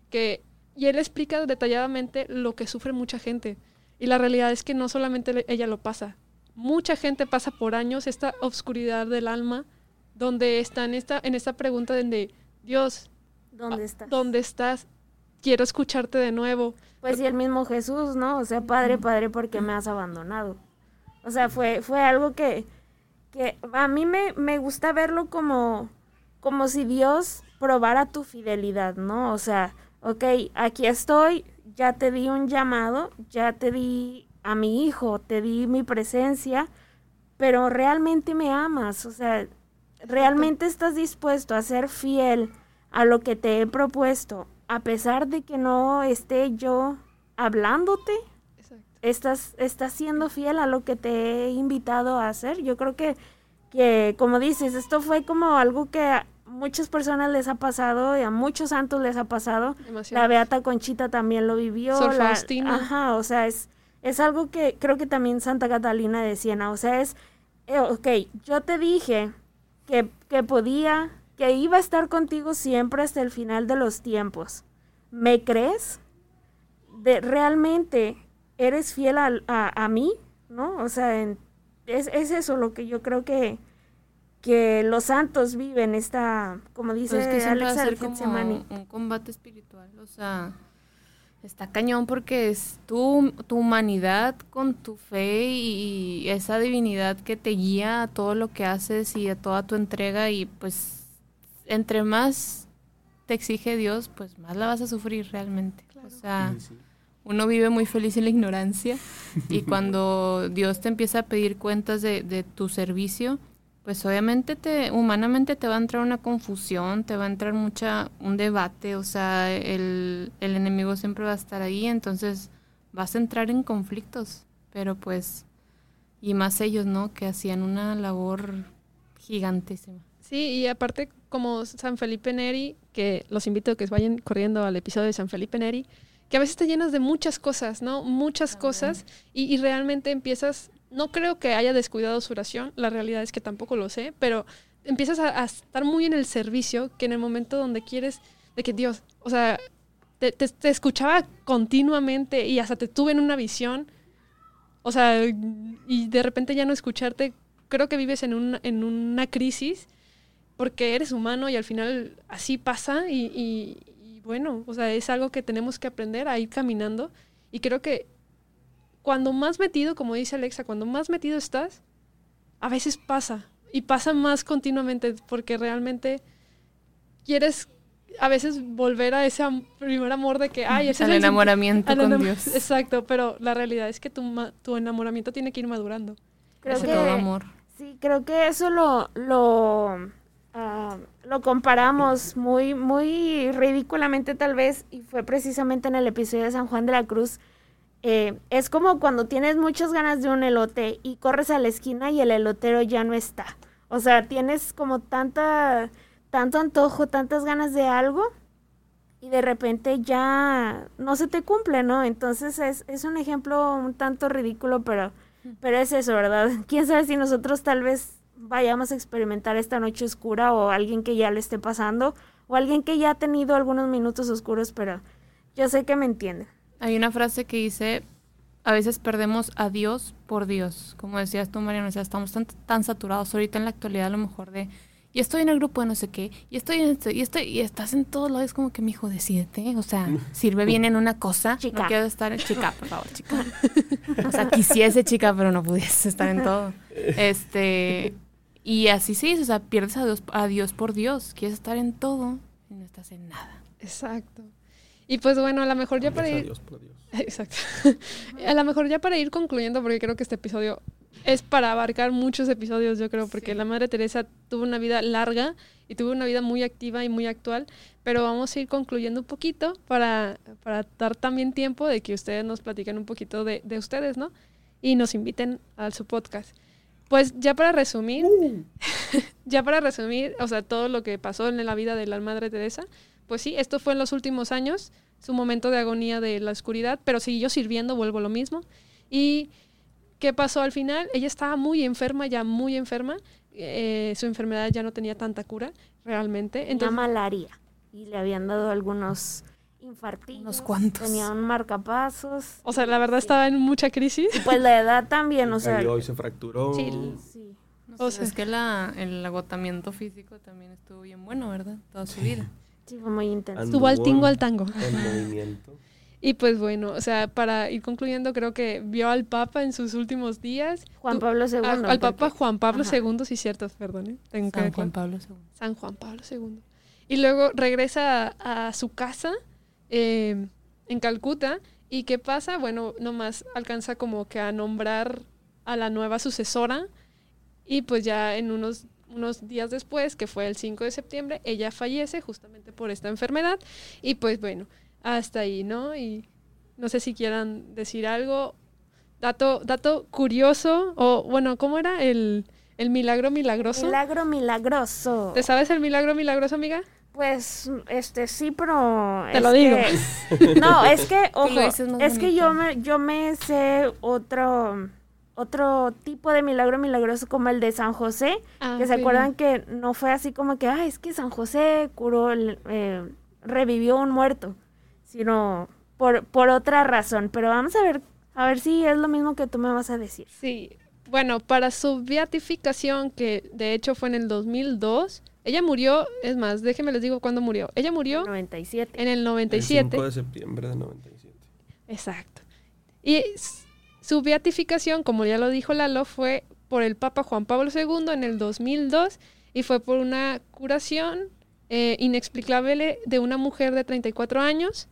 que y él explica detalladamente lo que sufre mucha gente. Y la realidad es que no solamente ella lo pasa, mucha gente pasa por años esta obscuridad del alma donde está en esta, en esta pregunta de Dios, ¿Dónde estás? ¿Dónde estás? Quiero escucharte de nuevo. Pues y el mismo Jesús, ¿no? O sea, Padre, Padre, ¿por qué me has abandonado? O sea, fue, fue algo que, que a mí me, me gusta verlo como, como si Dios probara tu fidelidad, ¿no? O sea, ok, aquí estoy, ya te di un llamado, ya te di a mi hijo, te di mi presencia, pero realmente me amas, o sea, realmente estás dispuesto a ser fiel a lo que te he propuesto, a pesar de que no esté yo hablándote, Exacto. estás, estás siendo fiel a lo que te he invitado a hacer. Yo creo que, que, como dices, esto fue como algo que a muchas personas les ha pasado y a muchos santos les ha pasado. Demasiado. La Beata Conchita también lo vivió. Sor la- Faustina. Ajá, o sea, es, es algo que creo que también Santa Catalina de Siena, o sea, es, eh, ok, yo te dije que, que podía, que iba a estar contigo siempre hasta el final de los tiempos. ¿Me crees? De, ¿Realmente eres fiel al- a, a mí? ¿No? O sea, en- es, es eso lo que yo creo que, que los santos viven, esta, como dice Pues es que a Getsemaní. un combate espiritual, o sea, está cañón porque es tu, tu humanidad con tu fe y, esa divinidad que te guía a todo lo que haces y a toda tu entrega y pues entre más te exige Dios, pues más la vas a sufrir realmente. O sea, Sí, sí. uno vive muy feliz en la ignorancia y cuando Dios te empieza a pedir cuentas de, de tu servicio, pues obviamente te, humanamente te va a entrar una confusión, te va a entrar mucha, un debate, o sea, el, el enemigo siempre va a estar ahí, entonces vas a entrar en conflictos, pero pues, y más ellos, ¿no? Que hacían una labor gigantísima. Sí, y aparte como San Felipe Neri, que los invito a que vayan corriendo al episodio de San Felipe Neri, que a veces te llenas de muchas cosas, ¿no? Muchas cosas y, y realmente empiezas, no creo que haya descuidado su oración, la realidad es que tampoco lo sé, pero empiezas a, estar muy en el servicio que en el momento donde quieres, de que Dios, o sea, te escuchaba continuamente y hasta te tuve en una visión, o sea, y de repente ya no escucharte, creo que vives en, un, en una crisis porque eres humano y al final así pasa y, y- y bueno, o sea, es algo que tenemos que aprender a ir caminando y creo que cuando más metido, como dice Alexa, cuando más metido estás, a veces pasa y pasa más continuamente porque realmente quieres a veces volver a ese am- primer amor de que, ay, ese Al es el enamoramiento al con enam- Dios. Exacto, pero la realidad es que tu, ma- tu enamoramiento tiene que ir madurando. Creo Ese que, todo amor. Sí, creo que eso lo, lo, ah, lo comparamos muy, muy ridículamente tal vez, y fue precisamente en el episodio de San Juan de la Cruz. Eh, es como cuando tienes muchas ganas de un elote y corres a la esquina y el elotero ya no está. O sea, tienes como tanta, tanto antojo, tantas ganas de algo y de repente ya no se te cumple, ¿no? Entonces es, es un ejemplo un tanto ridículo, pero, pero es eso, ¿verdad? Quién sabe si nosotros tal vez vayamos a experimentar esta noche oscura o alguien que ya le esté pasando o alguien que ya ha tenido algunos minutos oscuros, pero yo sé que me entienden. Hay una frase que dice, a veces perdemos a Dios por Dios. Como decías tú, Mariana, o sea, estamos tan, tan saturados ahorita en la actualidad a lo mejor de, y estoy en el grupo de no sé qué, y estoy en esto, y estoy, y estás en todos lados, como que mi hijo, decídete, o sea, sirve bien en una cosa, Chica. no quiero estar en chica, por favor, chica. O sea, quisiese chica, pero no pudiese estar en todo. Este, y así sí, o sea, pierdes a Dios, a Dios por Dios, quieres estar en todo y no estás en nada. Exacto. Y pues bueno, a lo mejor ya para ir... Dios por Dios. Exacto. a lo mejor ya para ir concluyendo, porque creo que este episodio es para abarcar muchos episodios, yo creo, porque Sí. la Madre Teresa tuvo una vida larga y tuvo una vida muy activa y muy actual, pero vamos a ir concluyendo un poquito para, para dar también tiempo de que ustedes nos platiquen un poquito de, de ustedes, ¿no? Y nos inviten a su podcast. Pues ya para resumir, ya para resumir, o sea, todo lo que pasó en la vida de la Madre Teresa, pues sí, esto fue en los últimos años, su momento de agonía de la oscuridad, pero siguió sirviendo, vuelvo a lo mismo. ¿Y qué pasó al final? Ella estaba muy enferma, ya muy enferma, eh, su enfermedad ya no tenía tanta cura, realmente. Tenía Entonces, malaria y le habían dado algunos infartillos. Unos cuantos. Tenía un marcapasos. o sea, la verdad estaba en mucha crisis. Y pues la edad también, o sea. Cayó y se fracturó. Sí. sí. No O sé, sea- es que la, el agotamiento físico también estuvo bien bueno, ¿verdad? Toda su vida. Sí, fue muy intenso. Estuvo al tingo al tango. En movimiento. Y pues bueno, o sea, para ir concluyendo, creo que vio al Papa en sus últimos días. Juan Pablo II. a- al Papa Juan Pablo Ajá. II, sí, cierto, perdón. ¿eh? Tengo San. Juan Pablo II. San Juan Pablo II. Y luego regresa a, a su casa eh, en Calcuta. ¿Y qué pasa? Bueno, nomás alcanza como que a nombrar a la nueva sucesora. Y pues ya en unos, unos días después, que fue el 5 de septiembre, ella fallece justamente por esta enfermedad. Y pues bueno, hasta ahí, ¿no? Y no sé si quieran decir algo. Dato, dato curioso, o bueno, ¿cómo era el, el milagro milagroso? Milagro milagroso. ¿Te sabes el milagro milagroso, amiga? Pues, este, sí, pero... Te lo digo. que- no, es que, ojo, es que yo me, yo me sé otro, otro tipo de milagro milagroso como el de San José, Ah, que se acuerdan que no fue así como que, ay, es que San José curó, el- eh, revivió un muerto, sino por, por otra razón. Pero vamos a ver, a ver si es lo mismo que tú me vas a decir. Sí. Bueno, para su beatificación, que de hecho fue en el 2002, ella murió, es más, déjenme les digo cuándo murió. Ella murió 97. en el El 97. 5 de septiembre de 97. Exacto. Y su beatificación, como ya lo dijo Lalo, fue por el Papa Juan Pablo II en el 2002 y fue por una curación eh, inexplicable de una mujer de 34 años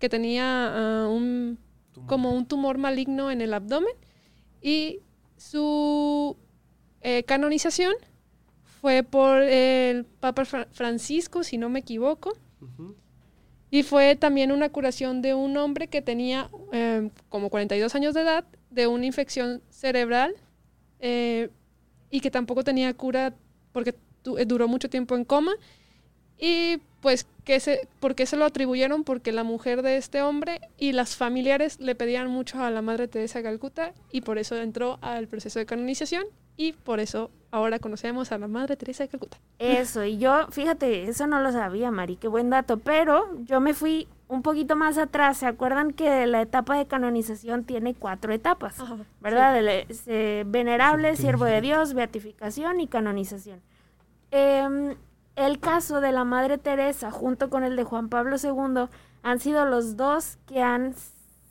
que tenía ah, un, Tumor. como un tumor maligno en el abdomen y su eh, canonización fue por el Papa Fra- Francisco, si no me equivoco. Y fue también una curación de un hombre que tenía eh, como 42 años de edad de una infección cerebral eh, y que tampoco tenía cura porque eh, duró mucho tiempo en coma. Y pues, ¿qué se, ¿por qué se lo atribuyeron? Porque la mujer de este hombre y las familiares le pedían mucho a la Madre Teresa de Calcuta y por eso entró al proceso de canonización y por eso ahora conocemos a la Madre Teresa de Calcuta. Eso, y yo, fíjate, eso no lo sabía, Mari, qué buen dato, pero yo me fui un poquito más atrás. ¿Se acuerdan que la etapa de canonización tiene cuatro etapas? Ajá, ¿Verdad? El, eh, venerable, siervo de Dios, beatificación y canonización. Em, el caso de la Madre Teresa junto con el de Juan Pablo II han sido los dos que han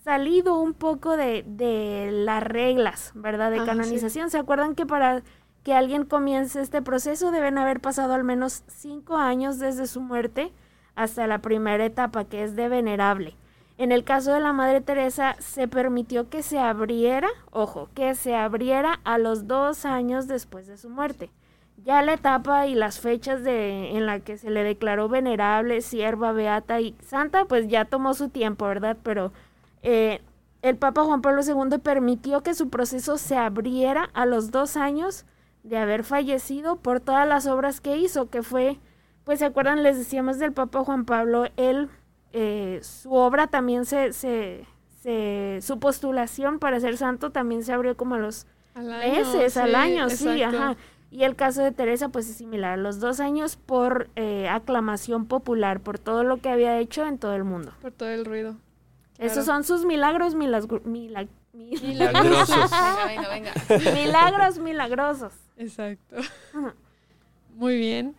salido un poco de, de las reglas, ¿verdad? De Ajá, canonización. ¿Se acuerdan que para que alguien comience este proceso deben haber pasado al menos cinco años desde su muerte hasta la primera etapa, que es de venerable? En el caso de la Madre Teresa se permitió que se abriera, ojo, que se abriera a los dos años después de su muerte. Ya la etapa y las fechas de, en la que se le declaró venerable, sierva, beata y santa, pues ya tomó su tiempo, ¿verdad? Pero eh, el Papa Juan Pablo II permitió que su proceso se abriera a los dos años de haber fallecido por todas las obras que hizo, que fue, pues se acuerdan, les decíamos del Papa Juan Pablo, él, eh, su obra también se, se, se, su postulación para ser santo también se abrió como a los Al meses, al año, sí, exacto. ajá. Y el caso de Teresa, pues es similar, a los dos años por eh, aclamación popular, por todo lo que había hecho en todo el mundo. Por todo el ruido. Esos son sus milagros, milagro- milag- mi- Milagrosos. Venga, venga, venga. milagros milagrosos. Exacto. Muy bien.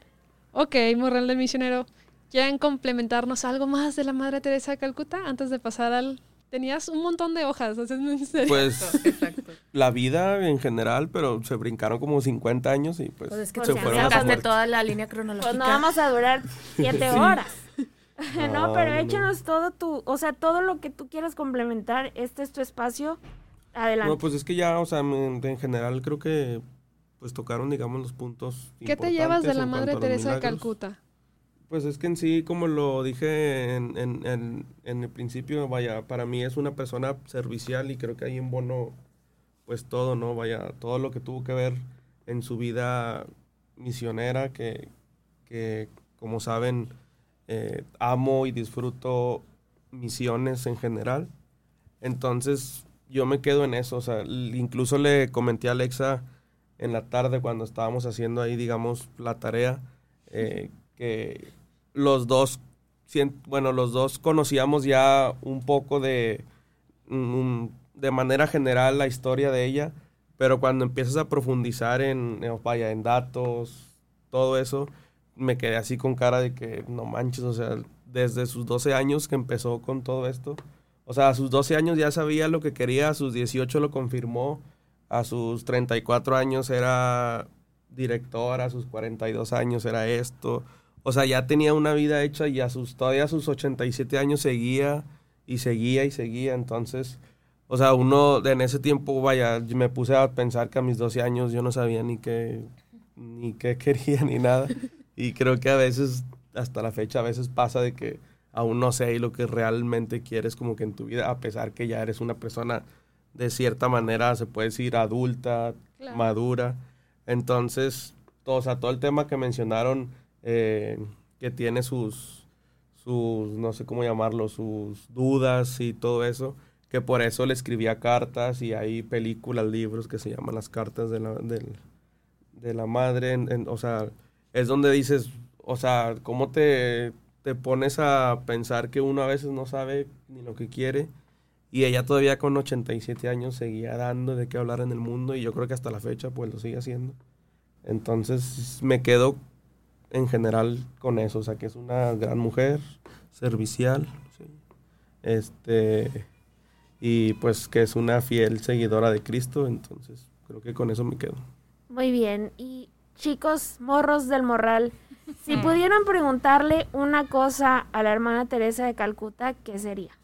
Ok, Morral del Misionero. ¿Quieren complementarnos algo más de la Madre Teresa de Calcuta antes de pasar al... Tenías un montón de hojas, o sea, en serio. Pues Exacto. la vida en general, pero se brincaron como 50 años y pues, Pues es que se fueron a toda la línea cronológica. Pues no vamos a durar siete horas. no, No, pero no, no. échanos todo tu, o sea, todo lo que tú quieras complementar. Este es tu espacio. Adelante. No, pues es que ya, o sea, en, en general creo que pues tocaron, digamos, los puntos ¿Qué te llevas de la Madre Teresa de. Calcuta? Pues es que en sí, como lo dije en, en, en, en el principio, vaya, para mí es una persona servicial y creo que ahí en Bono, pues todo, ¿no? Vaya, todo lo que tuvo que ver en su vida misionera, que, que como saben, eh, amo y disfruto misiones en general. Entonces, yo me quedo en eso, o sea, incluso le comenté a Alexa en la tarde cuando estábamos haciendo ahí, digamos, la tarea, eh, que los dos, bueno, los dos conocíamos ya un poco de, mm, de manera general la historia de ella, pero cuando empiezas a profundizar en, eh, vaya, en datos, todo eso, me quedé así con cara de que no manches, o sea, desde sus 12 años que empezó con todo esto. O sea, a sus 12 años ya sabía lo que quería, a sus 18 lo confirmó, a sus 34 años era director, a sus 42 años era esto. O sea, ya tenía una vida hecha y a sus, todavía a sus 87 años seguía y seguía y seguía. Entonces, o sea, uno en ese tiempo, vaya, me puse a pensar que a mis 12 años yo no sabía ni qué, ni qué quería ni nada. Y creo que a veces, hasta la fecha, a veces pasa de que aún no sé lo que realmente quieres como que en tu vida, a pesar que ya eres una persona de cierta manera, se puede decir, adulta, madura. Entonces, todo, o sea, todo el tema que mencionaron, eh, que tiene sus, sus, no sé cómo llamarlo, sus dudas y todo eso, que por eso le escribía cartas y hay películas, libros que se llaman las cartas de la, de la madre, o sea, es donde dices, o sea, ¿cómo te, te pones a pensar que uno a veces no sabe ni lo que quiere? Y ella todavía con 87 años seguía dando de qué hablar en el mundo y yo creo que hasta la fecha pues lo sigue haciendo. Entonces me quedo en general con eso, o sea que es una gran mujer, servicial, este, y pues que es una fiel seguidora de Cristo, entonces creo que con eso me quedo. Muy bien, y chicos, morros del morral, si pudieran preguntarle una cosa a la hermana Teresa de Calcuta, ¿qué sería?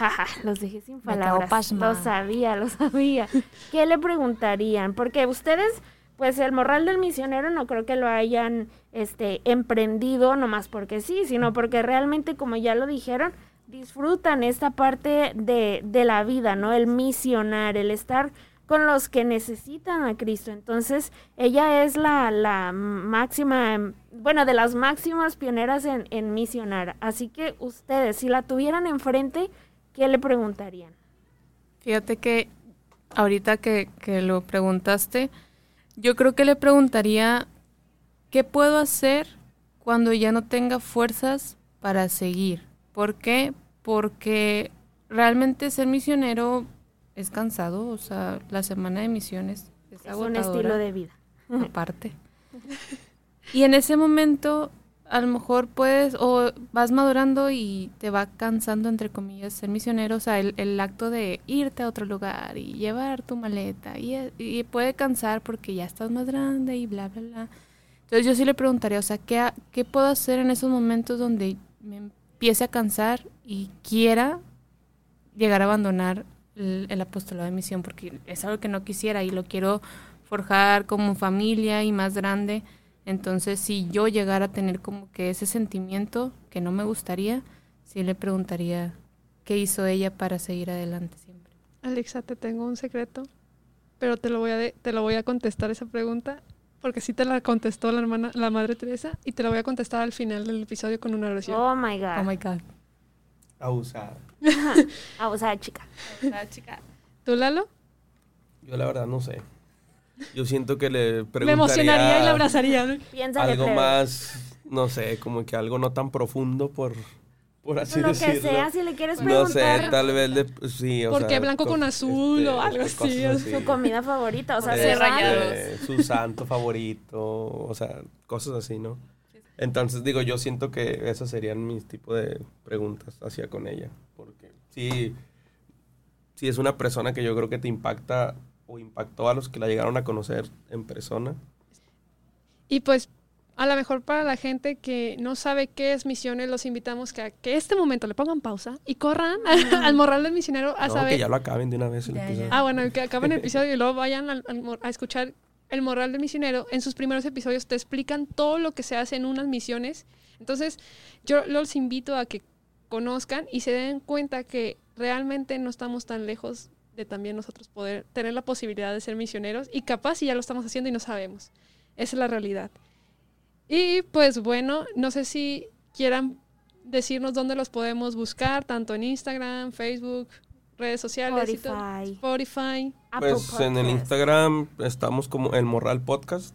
Jaja, los dejé sin palabras. Lo sabía, lo sabía. ¿Qué le preguntarían? Porque ustedes, pues el morral del misionero no creo que lo hayan este emprendido nomás porque sí, sino porque realmente, como ya lo dijeron, disfrutan esta parte de, de la vida, ¿no? El misionar, el estar con los que necesitan a Cristo. Entonces, ella es la, la máxima, bueno, de las máximas pioneras en, en misionar. Así que ustedes, si la tuvieran enfrente, ¿qué le preguntarían? Fíjate que ahorita que, que lo preguntaste, yo creo que le preguntaría, ¿qué puedo hacer cuando ya no tenga fuerzas para seguir? ¿Por qué? Porque realmente ser misionero es cansado, o sea, la semana de misiones es, es un estilo de vida. Aparte. Y en ese momento, a lo mejor puedes, o vas madurando y te va cansando, entre comillas, ser misionero, o sea, el, acto de irte a otro lugar y llevar tu maleta, y, puede cansar porque ya estás más grande y bla, bla, bla. Entonces yo sí le preguntaría, o sea, ¿qué, qué puedo hacer en esos momentos donde me empiece a cansar y quiera llegar a abandonar el, apostolado de misión porque es algo que no quisiera y lo quiero forjar como familia y más grande. Entonces, si yo llegara a tener como que ese sentimiento que no me gustaría, sí le preguntaría qué hizo ella para seguir adelante siempre. Alexa, te tengo un secreto, pero te lo voy a te lo voy a contestar esa pregunta porque sí te la contestó la hermana la madre Teresa y te la voy a contestar al final del episodio con una oración. Oh my god. Oh my god. Abusada. Abusada chica. Abusada chica. ¿Tú, Lalo? Yo la verdad no sé. Yo siento que le preguntaría... Me emocionaría y la abrazaría. algo más, no sé, como que algo no tan profundo por, por así lo decirlo. que sea, si le quieres preguntar. No sé, tal vez de, sí, o ¿Por qué blanco con azul este, o algo así? Su comida favorita, o sea, de rayados. Su santo favorito, o sea, cosas así, ¿no? Entonces, digo, yo siento que esas serían mis tipos de preguntas hacia con ella. Porque sí, sí es una persona que yo creo que te impacta o impactó a los que la llegaron a conocer en persona. Y pues, a lo mejor para la gente que no sabe qué es misiones, los invitamos que a que este momento le pongan pausa y corran al morral del misionero a no, saber. que ya lo acaben de una vez el episodio. Ah, bueno, que acaben el episodio y luego vayan a escuchar el Moral del Misionero, en sus primeros episodios te explican todo lo que se hace en unas misiones. Entonces, yo los invito a que conozcan y se den cuenta que realmente no estamos tan lejos de también nosotros poder tener la posibilidad de ser misioneros y capaz si ya lo estamos haciendo y no sabemos. Esa es la realidad. Y pues bueno, no sé si quieran decirnos dónde los podemos buscar, tanto en Instagram, Facebook, redes sociales, Spotify. Spotify. Pues en el Instagram estamos como el Morral Podcast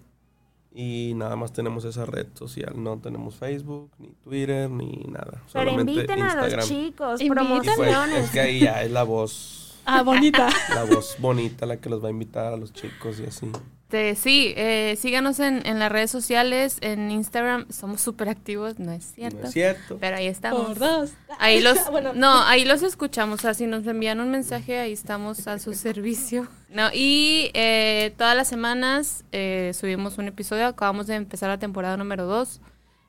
y nada más tenemos esa red social. No tenemos Facebook, ni Twitter, ni nada. Pero solamente inviten Instagram. a los chicos, pues, promociones. es que ahí ya es la voz, Ah, bonita. la voz bonita la que los va a invitar a los chicos y así. Este, sí, eh, síganos en, en las redes sociales, en Instagram, somos súper activos, no es cierto. No es cierto. Pero ahí estamos. Por dos. Ahí los, Bueno. no, ahí los escuchamos. O sea, si nos envían un mensaje, ahí estamos a su servicio. No, y eh, todas las semanas eh, subimos un episodio. Acabamos de empezar la temporada número 2.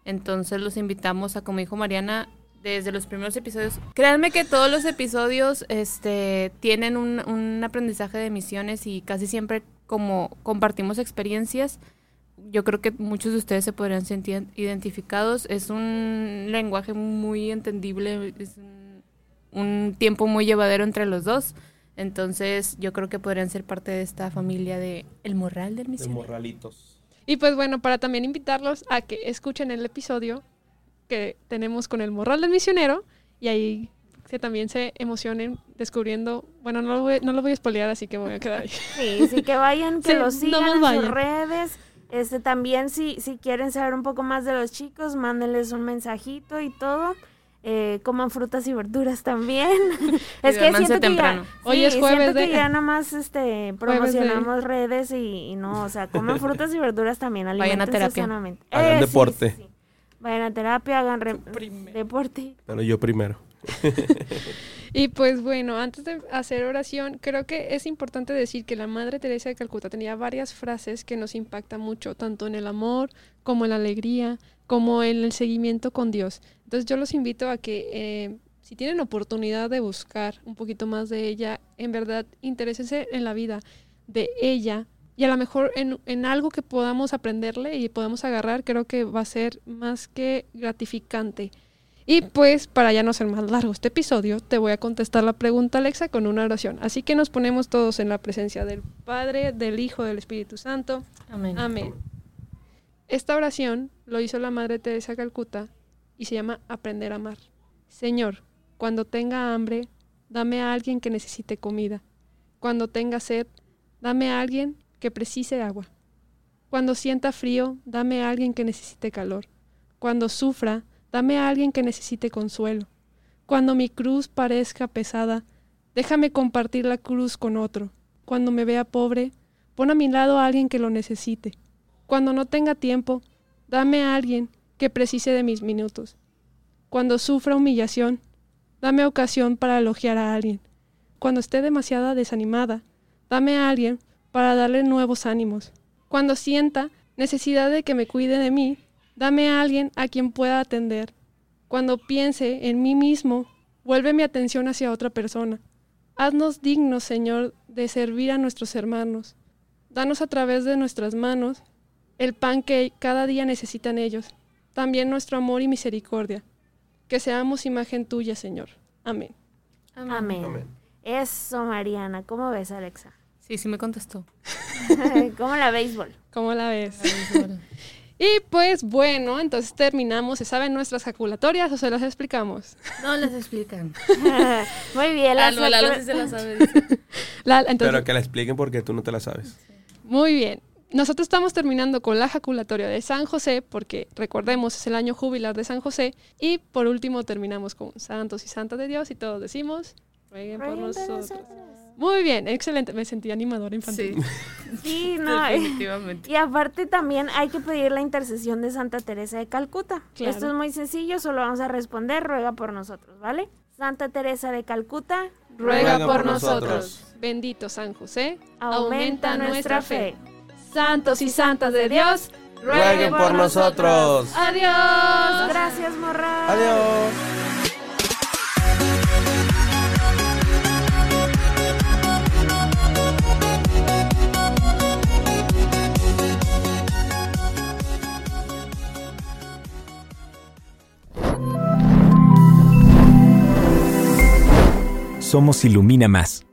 Entonces los invitamos a, como dijo Mariana, desde los primeros episodios. Créanme que todos los episodios este, tienen un, un aprendizaje de misiones y casi siempre como compartimos experiencias, yo creo que muchos de ustedes se podrían sentir identificados. Es un lenguaje muy entendible, es un, un tiempo muy llevadero entre los dos. Entonces, yo creo que podrían ser parte de esta familia de El Morral del De Misionero. morralitos. Y pues bueno, para también invitarlos a que escuchen el episodio que tenemos con el morral del misionero y ahí que también se emocionen descubriendo, bueno, no lo voy, no lo voy a spoilear, así que me voy a quedar ahí. Sí, sí que vayan, que Sí, los sigan en sus redes. Este también si, si quieren saber un poco más de los chicos, mándenles un mensajito y todo. Eh, coman frutas y verduras también. es que siento que temprano. ya, Hoy sí, es jueves siento que de- ya nomás este Jueves de- promocionamos redes y, y no, o sea, coman frutas y verduras también, Vayan a terapia. sanamente. Hagan sí, deporte. sí, sí. Vayan a terapia, hagan deporte. Pero yo primero. Y pues bueno, antes de hacer oración, creo que es importante decir que la Madre Teresa de Calcuta tenía varias frases que nos impactan mucho, tanto en el amor como en la alegría, como en el seguimiento con Dios. Entonces yo los invito a que eh, si tienen oportunidad de buscar un poquito más de ella, en verdad interésense en la vida de ella y a lo mejor en, en algo que podamos aprenderle y podamos agarrar, creo que va a ser más que gratificante. Y pues, para ya no ser más largo este episodio, te voy a contestar la pregunta, Alexa, con una oración. Así que nos ponemos todos en la presencia del Padre, del Hijo, del Espíritu Santo. Amén. Amén. Esta oración lo hizo la Madre Teresa Calcuta y se llama Aprender a amar. Señor, cuando tenga hambre, dame a alguien que necesite comida. Cuando tenga sed, dame a alguien que precise agua. Cuando sienta frío, dame a alguien que necesite calor. Cuando sufra, dame a alguien que necesite consuelo. Cuando mi cruz parezca pesada, déjame compartir la cruz con otro. Cuando me vea pobre, pon a mi lado a alguien que lo necesite. Cuando no tenga tiempo, dame a alguien que precise de mis minutos. Cuando sufra humillación, dame ocasión para elogiar a alguien. Cuando esté demasiado desanimada, dame a alguien para darle nuevos ánimos. Cuando sienta necesidad de que me cuide de mí, dame a alguien a quien pueda atender. Cuando piense en mí mismo, vuelve mi atención hacia otra persona. Haznos dignos, Señor, de servir a nuestros hermanos. Danos a través de nuestras manos el pan que cada día necesitan ellos, también nuestro amor y misericordia. Que seamos imagen tuya, Señor. Amén. Amén. Amén. Eso, Mariana. ¿Cómo ves, Alexa? Sí, sí me contestó. ¿Cómo la béisbol? ¿Cómo la ves? Y pues bueno, entonces terminamos. ¿Se saben nuestras jaculatorias o se las explicamos? No les explican. Muy bien. Las Lalo sacra- sí se la sabe. La- entonces, Pero que la expliquen porque tú no te la sabes. Muy bien. Nosotros estamos terminando con la jaculatoria de San José, porque recordemos, es el año jubilar de San José. Y por último terminamos con santos y santas de Dios y todos decimos, rueguen por Rueguen por nosotros. Muy bien, excelente. Me sentí animadora infantil. Sí, Sí, no. eh. definitivamente. Y aparte también hay que pedir la intercesión de Santa Teresa de Calcuta. Claro. Esto es muy sencillo, solo vamos a responder, ruega por nosotros, ¿vale? Santa Teresa de Calcuta, Ruega Ruega por por nosotros. nosotros. Bendito San José, aumenta nuestra fe. Santos y santas de Dios, Rueguen por nosotros. Adiós. Gracias, Morral. Adiós. Somos Ilumina Más.